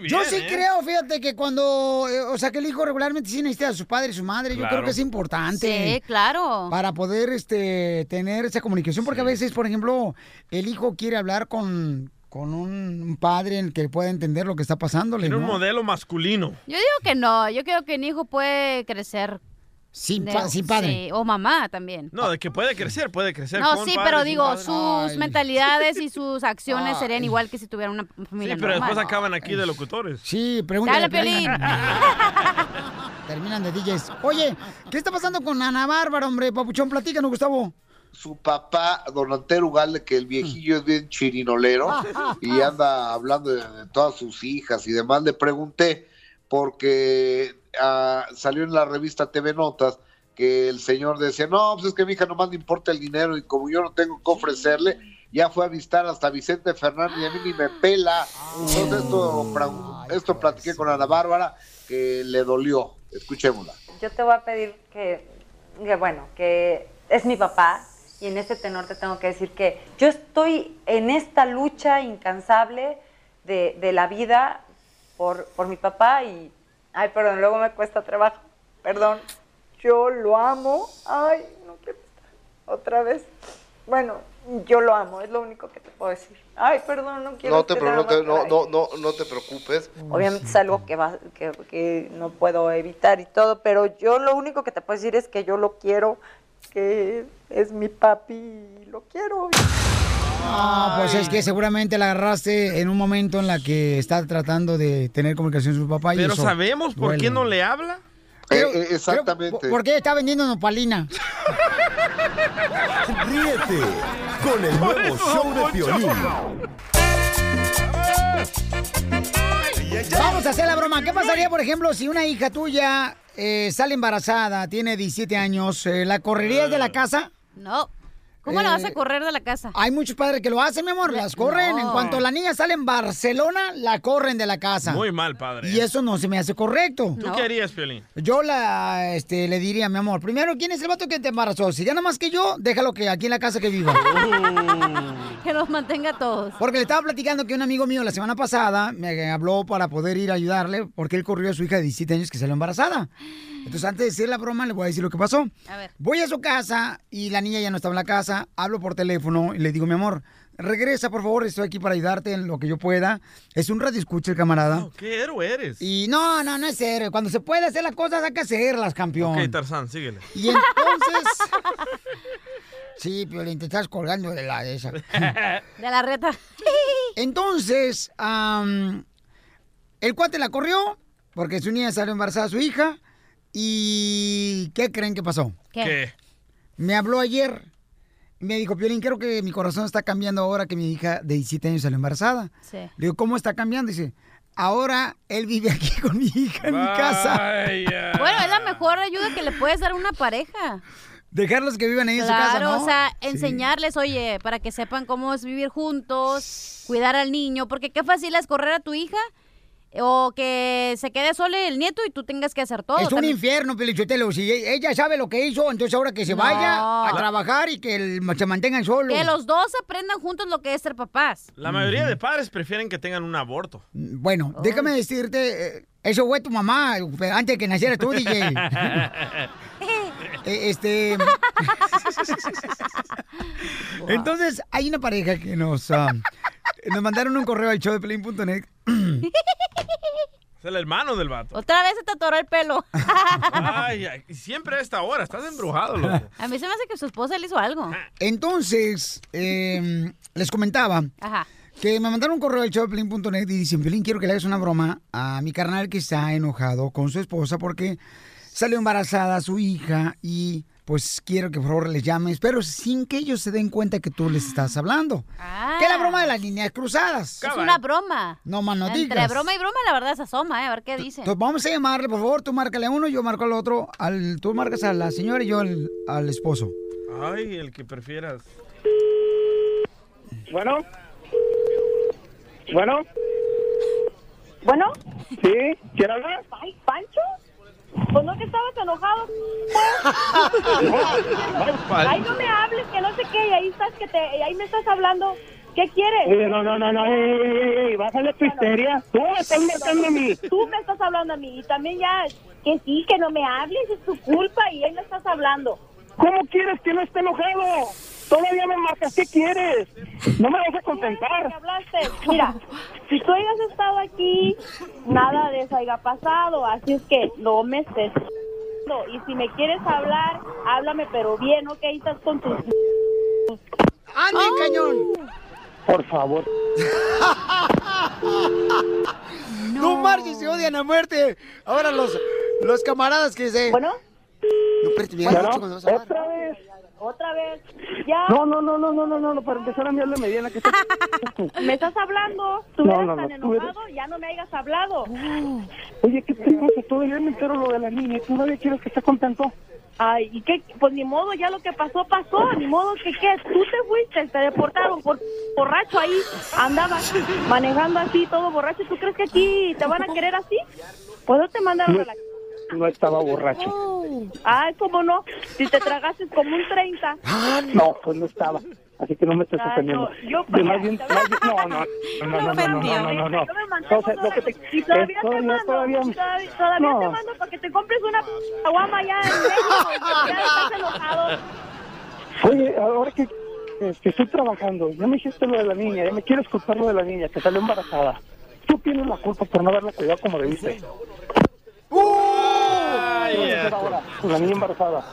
Yo sí creo, fíjate, que cuando, eh, o sea, que el hijo regularmente sí necesita a su padre y su madre, yo creo que es importante. Sí, claro. Para poder, este, tener esa comunicación, porque a veces, por ejemplo, el hijo quiere hablar con, con un padre en el que pueda entender lo que está pasándole, Tiene un modelo masculino. Yo digo que no, yo creo que un hijo puede crecer. Sin, de- pa- sin padre. sí, o mamá también. No, de que puede crecer, puede crecer. No, con sí, pero digo, sus mentalidades y sus acciones Ay. serían igual que si tuviera una Sí, familia pero después acaban aquí de locutores. Sí, pregúntale. Dale, Piolín. Piolín. Terminan de DJs. Oye, ¿qué está pasando con Ana Bárbara, hombre? Papuchón, platícanos, Gustavo. Su papá, don Antero Ugalde, que el viejillo es bien chirinolero y anda hablando de, de todas sus hijas y demás, le pregunté, porque ah, salió en la revista TV Notas que el señor decía, no, pues es que mi hija nomás le importa el dinero y como yo no tengo que ofrecerle, ya fue a visitar hasta Vicente Fernández y a mí ni me pela. Entonces esto, esto platiqué con Ana Bárbara que le dolió. Escuchémosla. Yo te voy a pedir que, que, bueno, que es mi papá y en ese tenor te tengo que decir que yo estoy en esta lucha incansable de, de la vida por, por mi papá y, ay, perdón, luego me cuesta trabajo, perdón, yo lo amo, ay, no quiero estar otra vez. Bueno, yo lo amo, es lo único que te puedo decir. Ay, perdón, no quiero No te, no, te- no, no, no, no te preocupes. Obviamente es algo que, va, que, que no puedo evitar y todo, pero yo lo único que te puedo decir es que yo lo quiero, que es mi papi y lo quiero. Ah, pues es que seguramente la agarraste en un momento en la que está tratando de tener comunicación con su papá. y Pero eso ¿sabemos por duele. qué no le habla? exactamente. ¿Por qué está vendiendo nopalina? Ríete con el nuevo show de Piolín. Vamos a hacer la broma. ¿Qué pasaría, por ejemplo, si una hija tuya eh, sale embarazada, tiene 17 años, eh, ¿la correrías de la casa? No. ¿Cómo la vas a Eh, correr de la casa? Hay muchos padres que lo hacen, mi amor, las corren. En No. cuanto la niña sale en Barcelona, la corren de la casa. Muy mal, padre. Y eso no se me hace correcto. ¿Tú qué harías, Piolín? Yo la, este, le diría, mi amor, primero, ¿quién es el vato que te embarazó? Si gana más que yo, déjalo que aquí en la casa que viva. que los mantenga a todos. Porque le estaba platicando que un amigo mío la semana pasada me habló para poder ir a ayudarle porque él corrió a su hija de 17 años que salió embarazada. Entonces, antes de decir la broma, le voy a decir lo que pasó. A ver. Voy a su casa y la niña ya no estaba en la casa. Hablo por teléfono y le digo, mi amor, regresa, por favor, estoy aquí para ayudarte en lo que yo pueda. Es un radio escucha el camarada. ¿Qué héroe eres? Y no, no, no es serio. Cuando se puede hacer las cosas, hay que hacerlas, campeón. Ok, Tarzán, síguele. Y entonces... Sí, Piolín, te estás colgando de la esa. De la reta. Entonces, el cuate la corrió porque su niña salió embarazada su hija. ¿Y qué creen que pasó? ¿Qué? Me habló ayer. Me dijo, Piolín, creo que mi corazón está cambiando ahora que mi hija de 17 años salió embarazada. Sí. Le digo, ¿cómo está cambiando? Dice, ahora él vive aquí con mi hija en mi casa. Bueno, es la mejor ayuda que le puedes dar a una pareja. Dejarlos que vivan ahí en su casa, Claro, ¿no? o sea, Sí. enseñarles, oye, para que sepan cómo es vivir juntos, cuidar al niño, porque qué fácil es correr a tu hija o que se quede solo el nieto y tú tengas que hacer todo. Es un También- infierno, Pelichotelo. Si e- ella sabe lo que hizo, entonces ahora que se No. vaya a trabajar y que el- se mantengan solos. Que los dos aprendan juntos lo que es ser papás. La mayoría de padres prefieren que tengan un aborto. Bueno, déjame decirte, eh, eso fue tu mamá antes de que naciera tú, DJ. Eh, este. Entonces, hay una pareja que nos, ah, nos mandaron un correo al show de pelín.net. Es el hermano del vato. Otra vez se te atoró el pelo. Ay, ay, y siempre a esta hora. Estás embrujado, loco. A mí se me hace que su esposa le hizo algo. Entonces, eh, les comentaba Ajá. que me mandaron un correo al show de pelín.net y dicen, Pelín, quiero que le hagas una broma a mi carnal que está enojado con su esposa porque salió embarazada su hija y pues quiero que por favor les llames, pero sin que ellos se den cuenta que tú les estás hablando. Que es la broma de las líneas cruzadas. Es una broma. No más no Entre digas. broma y broma, la verdad se asoma, ¿eh? A ver qué dice. Vamos a llamarle, por favor, tú márcale a uno, yo marco al otro, al, tú marcas a la señora y yo al, al esposo. Ay, el que prefieras. Bueno. Bueno. Bueno. Sí, ¿quién habla? Ay, Pancho. Pues no que estabas enojado. Ay, no me hables, que no sé qué, y ahí estás, que te, y ahí me estás hablando. ¿Qué quieres? Oye, no, no, no, no, ey, ey, ey, ey, bájale tu histeria. Tú me estás marcando a mí. Tú me estás hablando a mí, y también ya, que sí, que no me hables, es tu culpa, y ahí me estás hablando. ¿Cómo quieres que no esté enojado? Todavía me marcas, ¿qué quieres? No me vas a contentar. ¿Qué hablaste? Mira, si tú hayas estado aquí, nada de eso haya pasado, así es que no me estés... No, y si me quieres hablar, háblame, pero bien, ¿ok? Ahí estás con tus... ¡Ande, cañón! Por favor. No. marches, se odian a muerte. Ahora los, los camaradas que se... Bueno. No, espérate, mira, Bueno, mucho cuando vas a hablar. otra vez. Otra vez. Ya. No, no, no, no, no, no, no, no, para empezar a mí que está... Me estás hablando. No, Estuvieras no, tan no, tú eres- enojado, ya no me hayas hablado. Oye, ¿qué te pasa? Todavía me entero lo de la niña y todavía quieres que esté contento. Ay, ¿y qué? Pues ni modo, ya lo que pasó, pasó. Ni modo que qué. Tú te fuiste, te deportaron por borracho ahí. Andabas manejando así, todo borracho. ¿Tú crees que aquí te van a querer así? Pues no te mandaron a la... No estaba borracho. Ay, ¿cómo no? Si te tragaste como un 30. No, pues no estaba. Así que no me estés Ay, ofendiendo. no, yo- más bien- no, no, no, no, no, no, no, no, no, sea, lo que te- todavía eh, te todavía- mando, todavía- todavía, todavía No. te mando para que te compres una aguama allá en México. Ya estás enojado. Oye, ahora que, que estoy trabajando, ya me dijiste lo de la niña, ya me quieres culpar lo de la niña, que salió embarazada. Tú tienes la culpa por no haberla cuidado como debiste. ¿Qué la niña embarazada?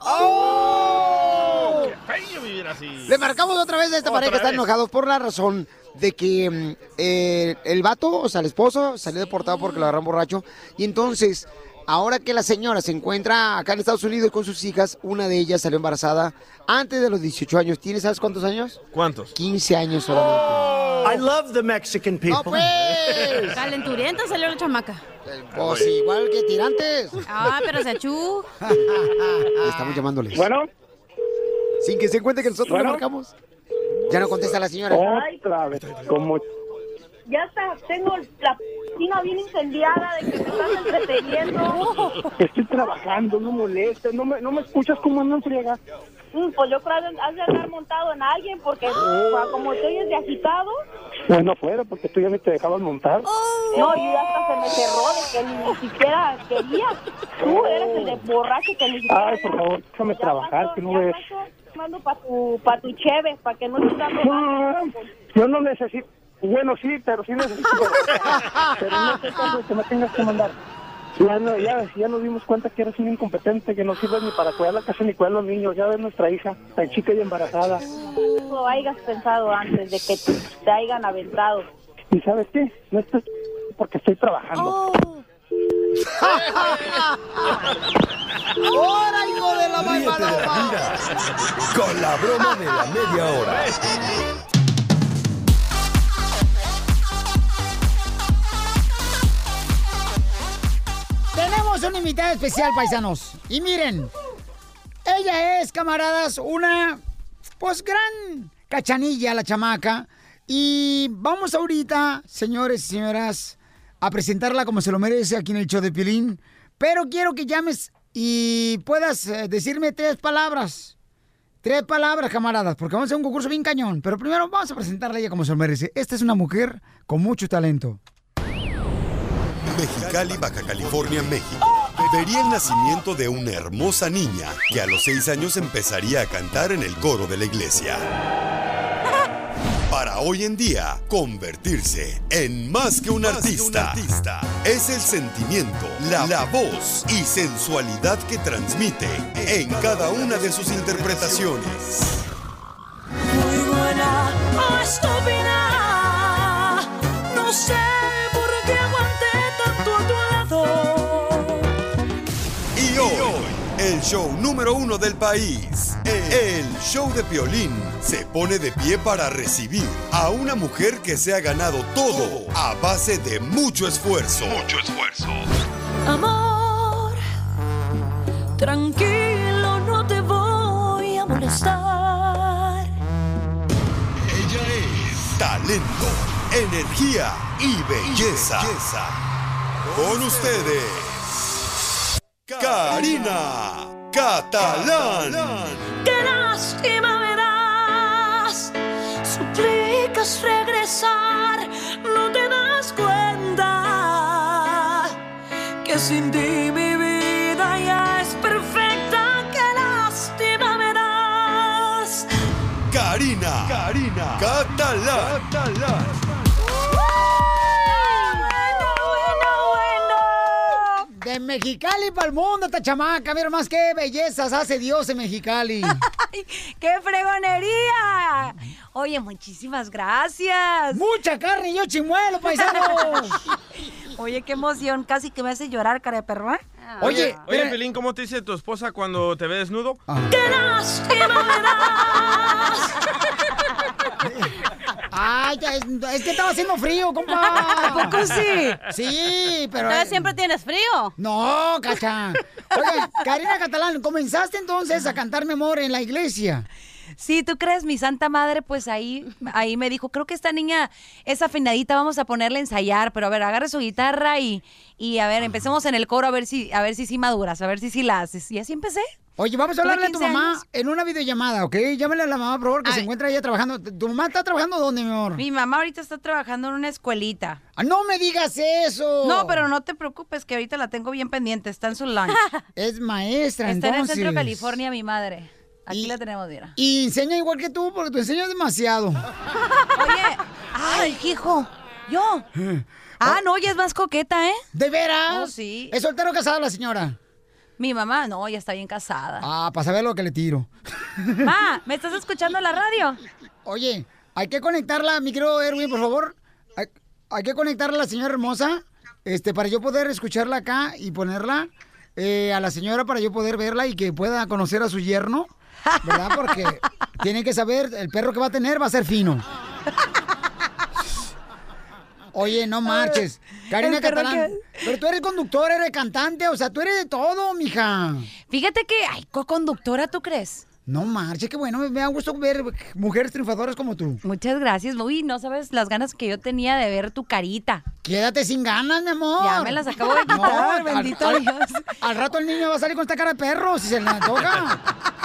¡Oh! Feo vivir así. Le marcamos otra vez a esta Otra pareja que está enojados por la razón de que mm, eh, el vato, o sea, el esposo, salió deportado porque lo agarraron borracho. Y entonces, ahora que la señora se encuentra acá en Estados Unidos con sus hijas, una de ellas salió embarazada antes de los 18 años. ¿Tiene, sabes cuántos años? ¿Cuántos? 15 años solamente. I love the Mexican people. ¡No, pues! Calenturienta salió la chamaca. Pues igual que tirantes. Ah, pero se achú. Estamos llamándoles. Bueno. Sin que se cuente que nosotros Bueno. le marcamos. Ya no contesta la señora. Otra vez, como... Ya está, tengo la piscina bien incendiada de que me estás entreteniendo. Estoy trabajando, no molestes, no me, no me escuchas como ando en friega. Mm, Pues yo creo que has de andar montado en alguien porque pa- como te oyes de agitado. Bueno, fuera, porque tú ya ni te dejabas montar. No, y hasta se me cerró de que ni, siquiera quería. Tú eres el de borracho que ni siquiera... Ay, por favor, déjame trabajar, que no ves. mando para tu, pa tu cheve, para que no te robando. Yo no necesito... Bueno, sí, pero sí necesito... pero no sé cuándo que me tengas que mandar. Ya, no, ya, ya nos dimos cuenta que eres un incompetente, que no sirves ni para cuidar la casa ni cuidar a los niños. Ya ves nuestra hija, tan chica y embarazada. Lo hayas pensado antes de que te, te hayan aventado. ¿Y sabes qué? No estoy... porque estoy trabajando. ¡Hora, hijo de la Ríete de la vida con la broma de la media hora. Tenemos una invitada especial, paisanos. Y miren, ella es, camaradas, una, pues, gran cachanilla, la chamaca. Y vamos ahorita, señores y señoras, a presentarla como se lo merece aquí en el show de Piolín. Pero quiero que llames y puedas eh, decirme tres palabras. Tres palabras, camaradas, porque vamos a hacer un concurso bien cañón. Pero primero vamos a presentarla a ella como se lo merece. Esta es una mujer con mucho talento. Mexicali, Baja California, México. Vería el nacimiento de una hermosa niña que a los seis años empezaría a cantar en el coro de la iglesia. Para hoy en día, convertirse en más que un, artista. Es el sentimiento, la, la voz y sensualidad que transmite en cada una de sus interpretaciones. Muy buena, estúpida. No sé show número uno del país. El show de Piolín se pone de pie para recibir a una mujer que se ha ganado todo a base de mucho esfuerzo. Mucho esfuerzo. Amor, tranquilo, no te voy a molestar. Ella es talento, energía y belleza. Con ustedes, Karina Catalán. Qué lástima me das. Suplicas regresar, no te das cuenta que sin ti mi vida ya es perfecta. Qué lástima me das. Karina, Karina Catalán. Mexicali para el mundo, esta chamaca. Mira más qué bellezas hace Dios en Mexicali. ¡Qué fregonería! Oye, muchísimas gracias. ¡Mucha carne y yo chimuelo, paisanos! Oye, qué emoción. Casi que me hace llorar, cara de perro, ¿eh? Oye, oye, Pelín, ¿cómo te dice tu esposa cuando te ve desnudo? Qué lástima. Ay, ya, es, es que estaba haciendo frío, compa. ¿A poco sí? Sí, pero... Entonces siempre tienes frío. No, cacha. Oye, Karina Catalán, comenzaste entonces a cantar mi amor en la iglesia. Sí, ¿tú crees? Mi santa madre, pues ahí, ahí me dijo, creo que esta niña es afinadita, vamos a ponerle a ensayar, pero a ver, agarre su guitarra y, y a ver, empecemos en el coro a ver si, a ver si sí maduras, a ver si sí la haces. Y así empecé. Oye, vamos a hablarle a tu 15 mamá años. en una videollamada, ¿ok? Llámale a la mamá, por favor, que se encuentra ella trabajando. ¿Tu mamá está trabajando dónde, mi amor? Mi mamá ahorita está trabajando en una escuelita. Ah, no me digas eso. No, pero no te preocupes, que ahorita la tengo bien pendiente, está en su lunch. Es maestra, Está en el entonces. centro de California, mi madre. Aquí la tenemos, mira. Y enseña igual que tú, porque tú enseñas demasiado. Oye, ay, hijo, yo. Ah, no, ella es más coqueta, ¿eh? ¿De veras? Oh, sí. ¿Es soltero o casada la señora? Mi mamá, no, ya está bien casada. Ah, para saber lo que le tiro. Ma, ¿me estás escuchando en la radio? Oye, hay que conectarla, mi querido Erwin, por favor. Hay, hay que conectarla a la señora hermosa, este, para yo poder escucharla acá y ponerla eh, a la señora para yo poder verla y que pueda conocer a su yerno, ¿verdad? Porque tiene que saber, el perro que va a tener va a ser fino. Oye, no marches. Karina Catalán, que- pero tú eres conductor, eres cantante, o sea, tú eres de todo, mija. Fíjate que, ay, co-conductora, ¿tú crees? No marches, qué bueno, me, da gusto ver mujeres triunfadoras como tú. Muchas gracias. Uy, no sabes las ganas que yo tenía de ver tu carita. Quédate sin ganas, mi amor. Ya me las acabo de quitar, bendito al, Dios. Al rato el niño va a salir con esta cara de perro, si se le antoja.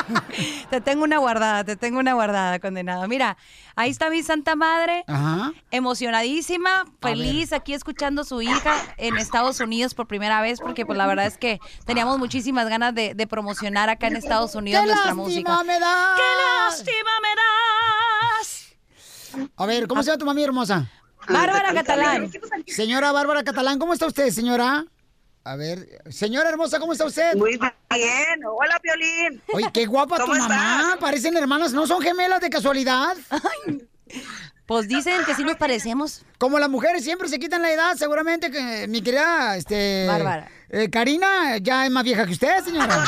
Te tengo una guardada, te tengo una guardada, condenado. Mira, ahí está mi santa madre, Ajá. emocionadísima, feliz aquí escuchando a su hija en Estados Unidos por primera vez, porque pues la verdad es que teníamos muchísimas ganas de, de promocionar acá en Estados Unidos ¡Qué nuestra lástima música. me das! ¡Qué lástima me das! A ver, ¿cómo se llama tu mami hermosa? Bárbara Catalán. Señora Bárbara Catalán, ¿cómo está usted, señora? A ver, señora hermosa, ¿cómo está usted? Muy bien. Hola, Piolín. Oye, qué guapa tu ¿Cómo mamá. estás? Parecen hermanas, ¿no son gemelas de casualidad? Pues dicen que sí nos parecemos. Como las mujeres siempre se quitan la edad, seguramente que mi querida, este... Bárbara. eh, Karina ya es más vieja que usted, señora.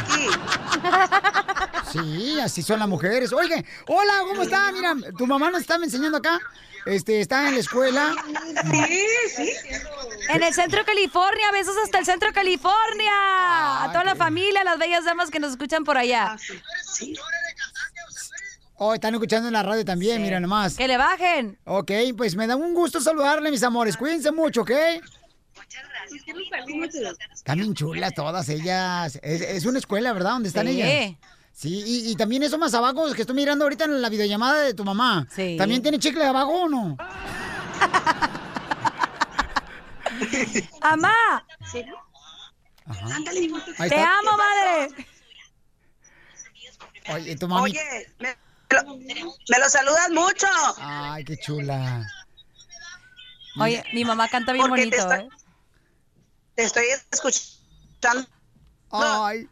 Sí, así son las mujeres. Oye, hola, ¿cómo está? Mira, tu mamá nos estaba enseñando acá. Este, está en la escuela. Sí, sí. En el centro de California, besos hasta el centro de California. a toda la familia, a las bellas damas que nos escuchan por allá. Oh, están escuchando en la radio también, mira nomás. Que le bajen. Ok, pues me da un gusto saludarle, mis amores. Cuídense mucho, ¿ok? Están bien chulas todas ellas. Es, es una escuela, ¿verdad? Donde están Sí. ellas. Sí, y, y también eso más abajo, que estoy mirando ahorita en la videollamada de tu mamá. Sí. ¿También tiene chicle abajo o no? ¡Amá! Ahí ¡Te amo, madre! Oye, tu mami. Oye, me, lo, me lo saludas mucho. Ay, qué chula. Oye, mi mamá canta bien Porque te bonito, ¿eh? Te estoy escuchando. Ay.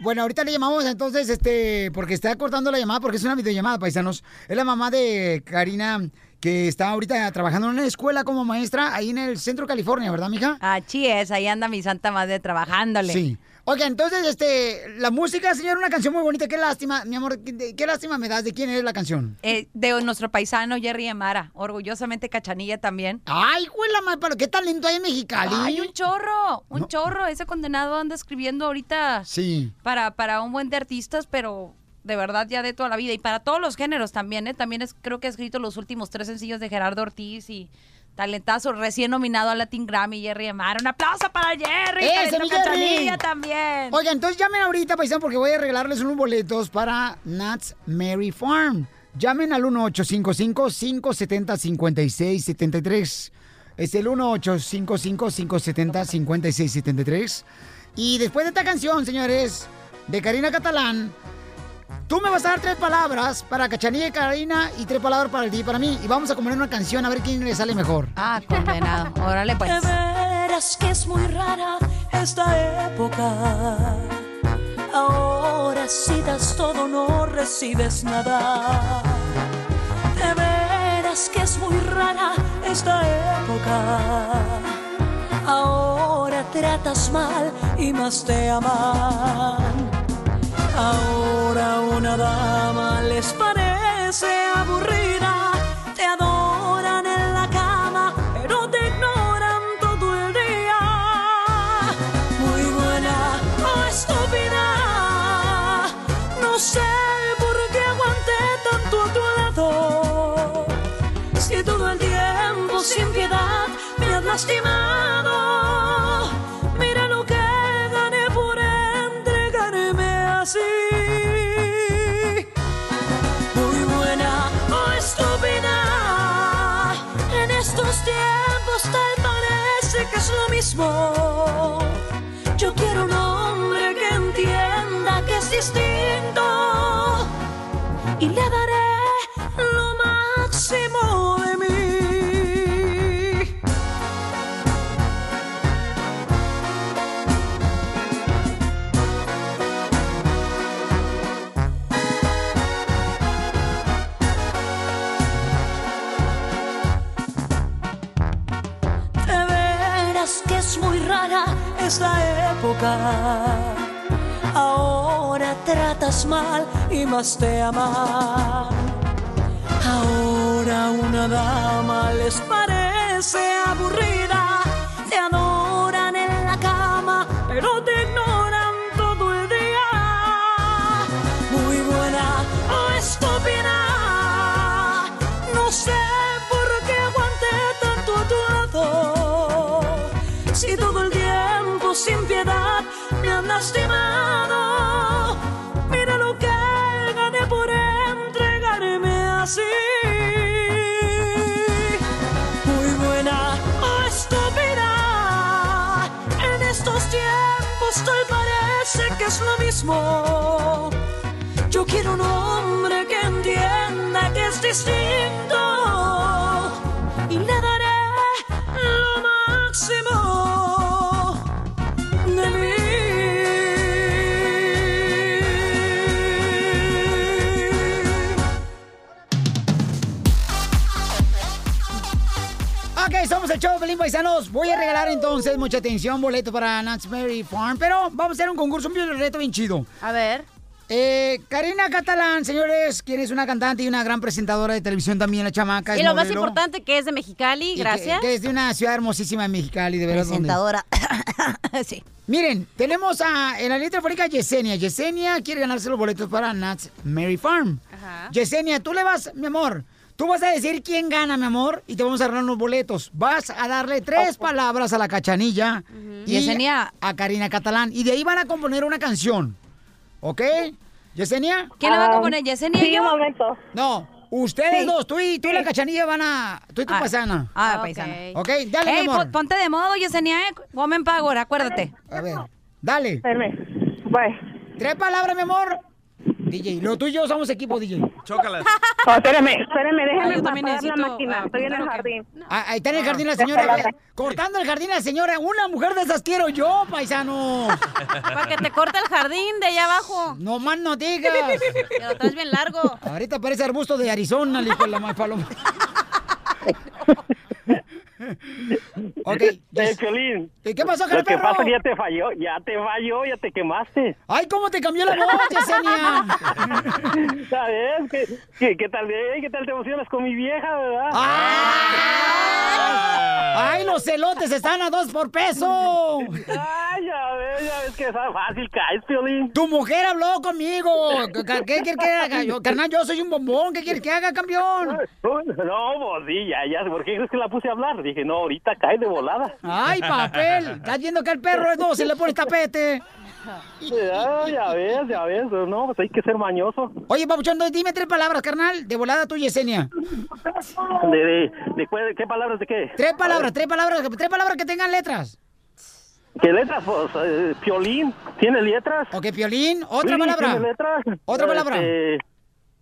Bueno, ahorita le llamamos entonces, este, porque está cortando la llamada, porque es una videollamada, paisanos. Es la mamá de Karina, que está ahorita trabajando en una escuela como maestra ahí en el centro de California, ¿verdad, mija? Así es, ahí anda mi santa madre trabajándole. Sí. Oiga, entonces, este, la música, señor, una canción muy bonita. Qué lástima, mi amor, qué, qué lástima me das. ¿De quién es la canción? Eh, de nuestro paisano Jerry Amara, orgullosamente Cachanilla también. Ay, güey, la mal, qué talento hay en Mexicali. Ay, un chorro, un chorro. Ese condenado anda escribiendo ahorita Sí. para, para un buen de artistas, pero de verdad ya de toda la vida. Y para todos los géneros también, ¿eh? También es, creo que ha escrito los últimos tres sencillos de Gerardo Ortiz y talentazo, recién nominado al Latin Grammy, Jerry Amara. Un aplauso para Jerry, ¡Ese, mi Jerry! También. Oiga, entonces llamen ahorita, paisano, porque voy a regalarles unos boletos para Nats Mary Farm. Llamen al 1855-570-5673. Es el 1855-570-5673. Y después de esta canción, señores, de Karina Catalán, tú me vas a dar tres palabras para Cachanilla y Karina y tres palabras para el día y para mí. Y vamos a componer una canción a ver quién le sale mejor. Ah, condenado. Órale, pues. De veras que es muy rara esta época. Ahora si das todo no recibes nada. De veras que es muy rara esta época. Ahora tratas mal y más te aman. Ahora una dama les parece aburrida, te adoran en la cama, pero te ignoran todo el día. Muy buena o estúpida, no sé por qué aguanté tanto a tu lado. Si todo el tiempo sin piedad me has lastimado, Muy buena o estúpida, en estos tiempos tal parece que es lo mismo. Yo quiero un hombre que entienda que es distinto. Y le daré lo máximo rara esta época. Ahora tratas mal y más te aman. Ahora una dama les parece aburrida. Lastimado. Mira lo que gané por entregarme así. Muy buena o estúpida. En estos tiempos tal parece que es lo mismo. Yo quiero un hombre que entienda que es distinto somos el show, Pelín Paisanos. Voy a regalar entonces, mucha atención, boleto para Nats Mary Farm. Pero vamos a hacer un concurso, un reto bien chido. A ver. Eh, Karina Catalán, señores, quien es una cantante y una gran presentadora de televisión también, la chamaca. Y lo más modelo. importante que es de Mexicali, Y que- gracias. Que, es de una ciudad hermosísima en Mexicali, de verdad. Presentadora. sí. Miren, tenemos a, en la línea telefónica Yesenia. Yesenia quiere ganarse los boletos para Nats Mary Farm. Ajá. Yesenia, tú le vas, mi amor. Tú vas a decir quién gana, mi amor, y te vamos a regalar unos boletos. Vas a darle tres palabras a la cachanilla y Yesenia. a Karina Catalán. Y de ahí van a componer una canción. ¿Ok? ¿Yesenia? ¿Quién la va a componer, Yesenia y yo? No, ustedes Sí. dos, tú y, tú y la cachanilla van a. Tú y tu Ah, paisana. Ah, paisana. Ok, dale, Ey, mi amor. pon- ponte de modo, Yesenia, eh. Woman Power, acuérdate. A ver, dale. Tres palabras, mi amor. DJ, lo tuyo somos equipo, DJ. Chócalas. Oh, espérame, espérame, déjame yo también pasar la necesito, máquina. ah, Estoy en el que- jardín. Ah, ahí está en el jardín la señora. Cortando el jardín la señora. Una mujer de esas quiero yo, paisano. Para que te corte el jardín de allá abajo. No más no digas. Que lo traes bien largo. Ahorita parece arbusto de Arizona, le dijo la más paloma. Ok. Eh, Piolín. ¿Y qué pasó, Lo que perro? pasa que ya te falló, ya te falló, ya te quemaste. Ay, ¿cómo te cambió la voz, Yesenia? ¿Sabes? ¿Qué, qué, qué tal, eh? ¿Qué tal te emocionas con mi vieja, verdad? ¡Ay, los celotes están a dos por peso! Ay, ya ves, ya ves que es fácil caes, Piolín. Tu mujer habló conmigo. ¿Qué quieres que haga? Yo, carnal, yo soy un bombón. ¿Qué quieres que haga, campeón? No, pues sí, ya, ya. ¿Por qué crees que la puse a hablar? Dije, no, ahorita cae de volada. ¡Ay, papel! ¿Estás viendo que el perro es dos se le pone tapete? Ya, ya ves, ya ves. No, pues hay que ser mañoso. Oye, Papuchón, dime tres palabras, carnal. De volada tú, Yesenia. ¿De, de, qué palabras de qué? Tres palabras, tres palabras, tres palabras que tengan letras. ¿Qué letras? Pues, eh, Piolín. ¿Tiene letras? Ok, Piolín. Otra Sí, palabra. ¿Tiene letras? Otra palabra. Este,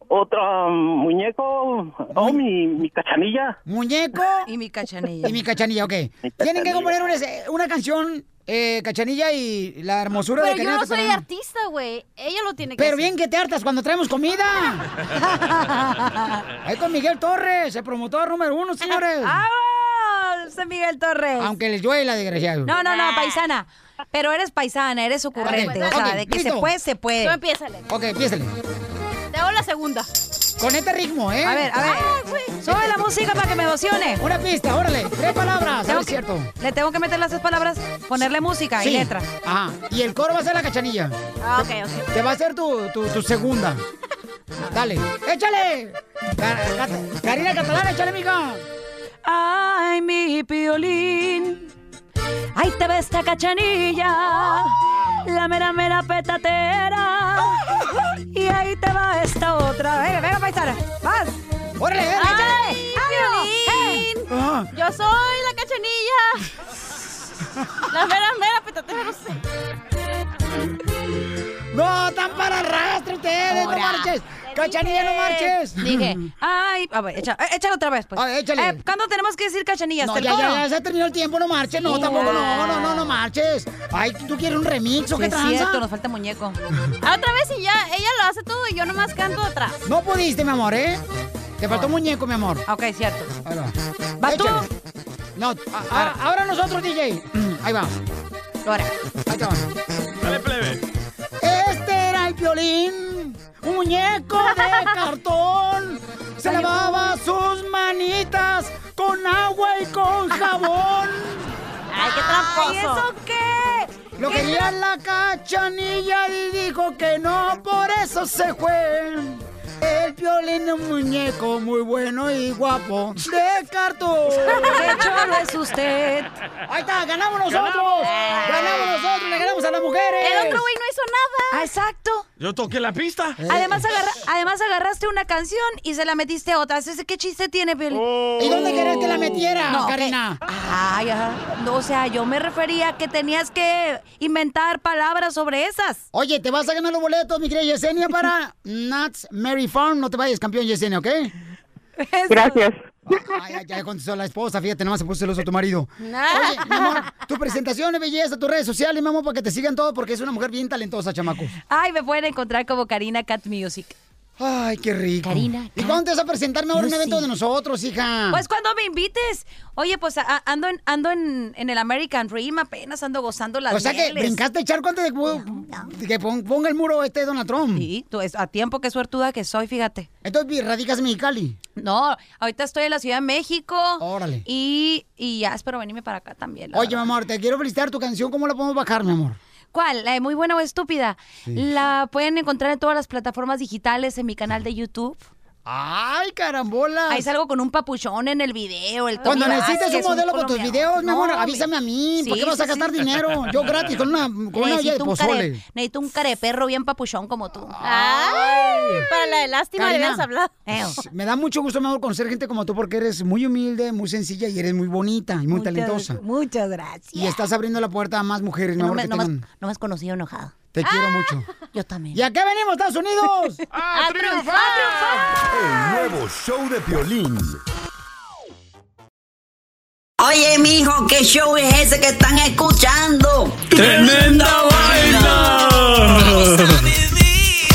otra, um, muñeco. Oh, mi, mi cachanilla. Muñeco. Y mi cachanilla. Y mi cachanilla, ok. Tienen que componer una, una canción, eh, cachanilla y la hermosura Pero de yo Karina no soy artista, güey. Ella lo tiene que Pero hacer. bien que te hartas cuando traemos comida. Ahí con Miguel Torres, el promotor número uno, señores. ¡Vamos! Miguel Torres. Aunque les duela, desgraciado. No, no, no, paisana. Pero eres paisana, eres ocurrente. Ok, o sea, de que listo. se puede, se puede. Tú empiézale. Ok, empiézale. La segunda. Con este ritmo, ¿eh? A ver, a ver. Sube la música para que me emocione. Una pista, órale. Tres palabras, Tengo que- es cierto. Le tengo que meter las tres palabras, ponerle música Sí. y letra. Ajá. Y el coro va a ser la cachanilla. Ah, ok, ok. Te va a ser tu, tu, tu segunda. Dale. ¡Échale! Ca- Cat- Karina Catalana, échale, mija. Ay, mi piolín. Ahí te ve esta cachanilla. La mera, mera petatera. Y ahí te va esta otra. Venga, venga, paisana. Vas. ¡Órale, órale, ¡Ay, Piolín! Ah. Yo soy la cachanilla. La mera, mera petatera, no sé. No, tan para arrastre ustedes, no marches. Cachanilla, no marches. Dije, ay, a ver, echa- eh, échalo otra vez, pues. A ver, échale. Eh, ¿Cuándo tenemos que decir cachanilla? No, ¿Hasta el ya, ya, ya se terminó el tiempo, no marches. No, Sí, tampoco, no, ya. no, no, no marches. Ay, ¿tú quieres un remix o Sí, qué es tranza? cierto, nos falta muñeco. Otra vez y ya, ella lo hace todo y yo nomás canto atrás. No pudiste, mi amor, ¿eh? Te faltó muñeco, mi amor. Ok, cierto. Ahí va. ¿Vas tú? No, a- a- ahora nosotros, DJ. Ahí va. Ahora. Ahí te va. Dale, plebe. Un muñeco de cartón. Se lavaba sus manitas con agua y con jabón. Ay, qué tramposo. ¿Y eso qué? Lo ¿Qué quería la cachanilla y dijo que no, por eso se fue. El violín es un muñeco muy bueno y guapo de cartón. ¡Qué cholo es usted! Ahí está, ganamos nosotros. Ganamos nosotros, le ganamos a las mujeres. El otro güey no hizo nada. Ah, exacto. Yo toqué la pista. Además, agarra- además agarraste una canción y se la metiste a otra. ¿Ese qué chiste tiene, Piolín? ¿Y dónde querés que la metiera, No, Karina? que- Ay, ajá. No, o sea, yo me refería a que tenías que inventar palabras sobre esas. Oye, te vas a ganar los boletos, mi querida Yesenia, para Nuts Mary Farm. No te vayas, campeón Yesenia, ¿ok? Gracias. Ay, ay, ya contestó la esposa, fíjate, nomás se puso celoso tu marido. Oye, mi amor, tu presentación de belleza, tus redes sociales, mi amor, para que te sigan todo, porque es una mujer bien talentosa, chamacos. Ay, me pueden encontrar como Karina Cat Music. Ay, qué rico. Karina ¿Y cuándo te vas a presentarme ahora en un evento de nosotros, hija? Pues cuando me invites. Oye, pues a- ando en, ando en, en el American Dream, apenas ando gozando las o sea que brincaste el charco antes de que- que pon- ponga el muro este Donald Trump. Sí, tú, es a tiempo que suertuda que soy, fíjate. Entonces, radicas en Mexicali. No, ahorita estoy en la Ciudad de México. Órale. Y, y ya espero venirme para acá también. Oye, mi verdad. amor, te quiero felicitar tu canción. ¿Cómo la podemos bajar, mi amor? ¿Cuál? ¿La de Muy Buena o Estúpida? La pueden encontrar en todas las plataformas digitales en mi canal de YouTube. ¡Ay, carambola! Ahí salgo con un papuchón en el video. El Cuando necesites un modelo para tus videos, mi amor, avísame a mí. ¿Por qué vas a gastar dinero? Yo gratis, con una, con una olla de Necesito un, care, pozole. necesito un careperro bien papuchón como tú. Ay, para la de lástima le Karina, hubieras hablado. Me da mucho gusto, mi amor, conocer gente como tú porque eres muy humilde, muy sencilla y eres muy bonita y muy talentosa. Muchas gracias. Y estás abriendo la puerta a más mujeres, mi amor, me, que tengan... no me has conocido enojado. Te quiero mucho. Yo también. ¿Y a qué venimos, Estados Unidos? ¡A triunfar! El nuevo show de Piolín. Oye, mijo, ¿qué show es ese que están escuchando? ¡Tremenda vaina!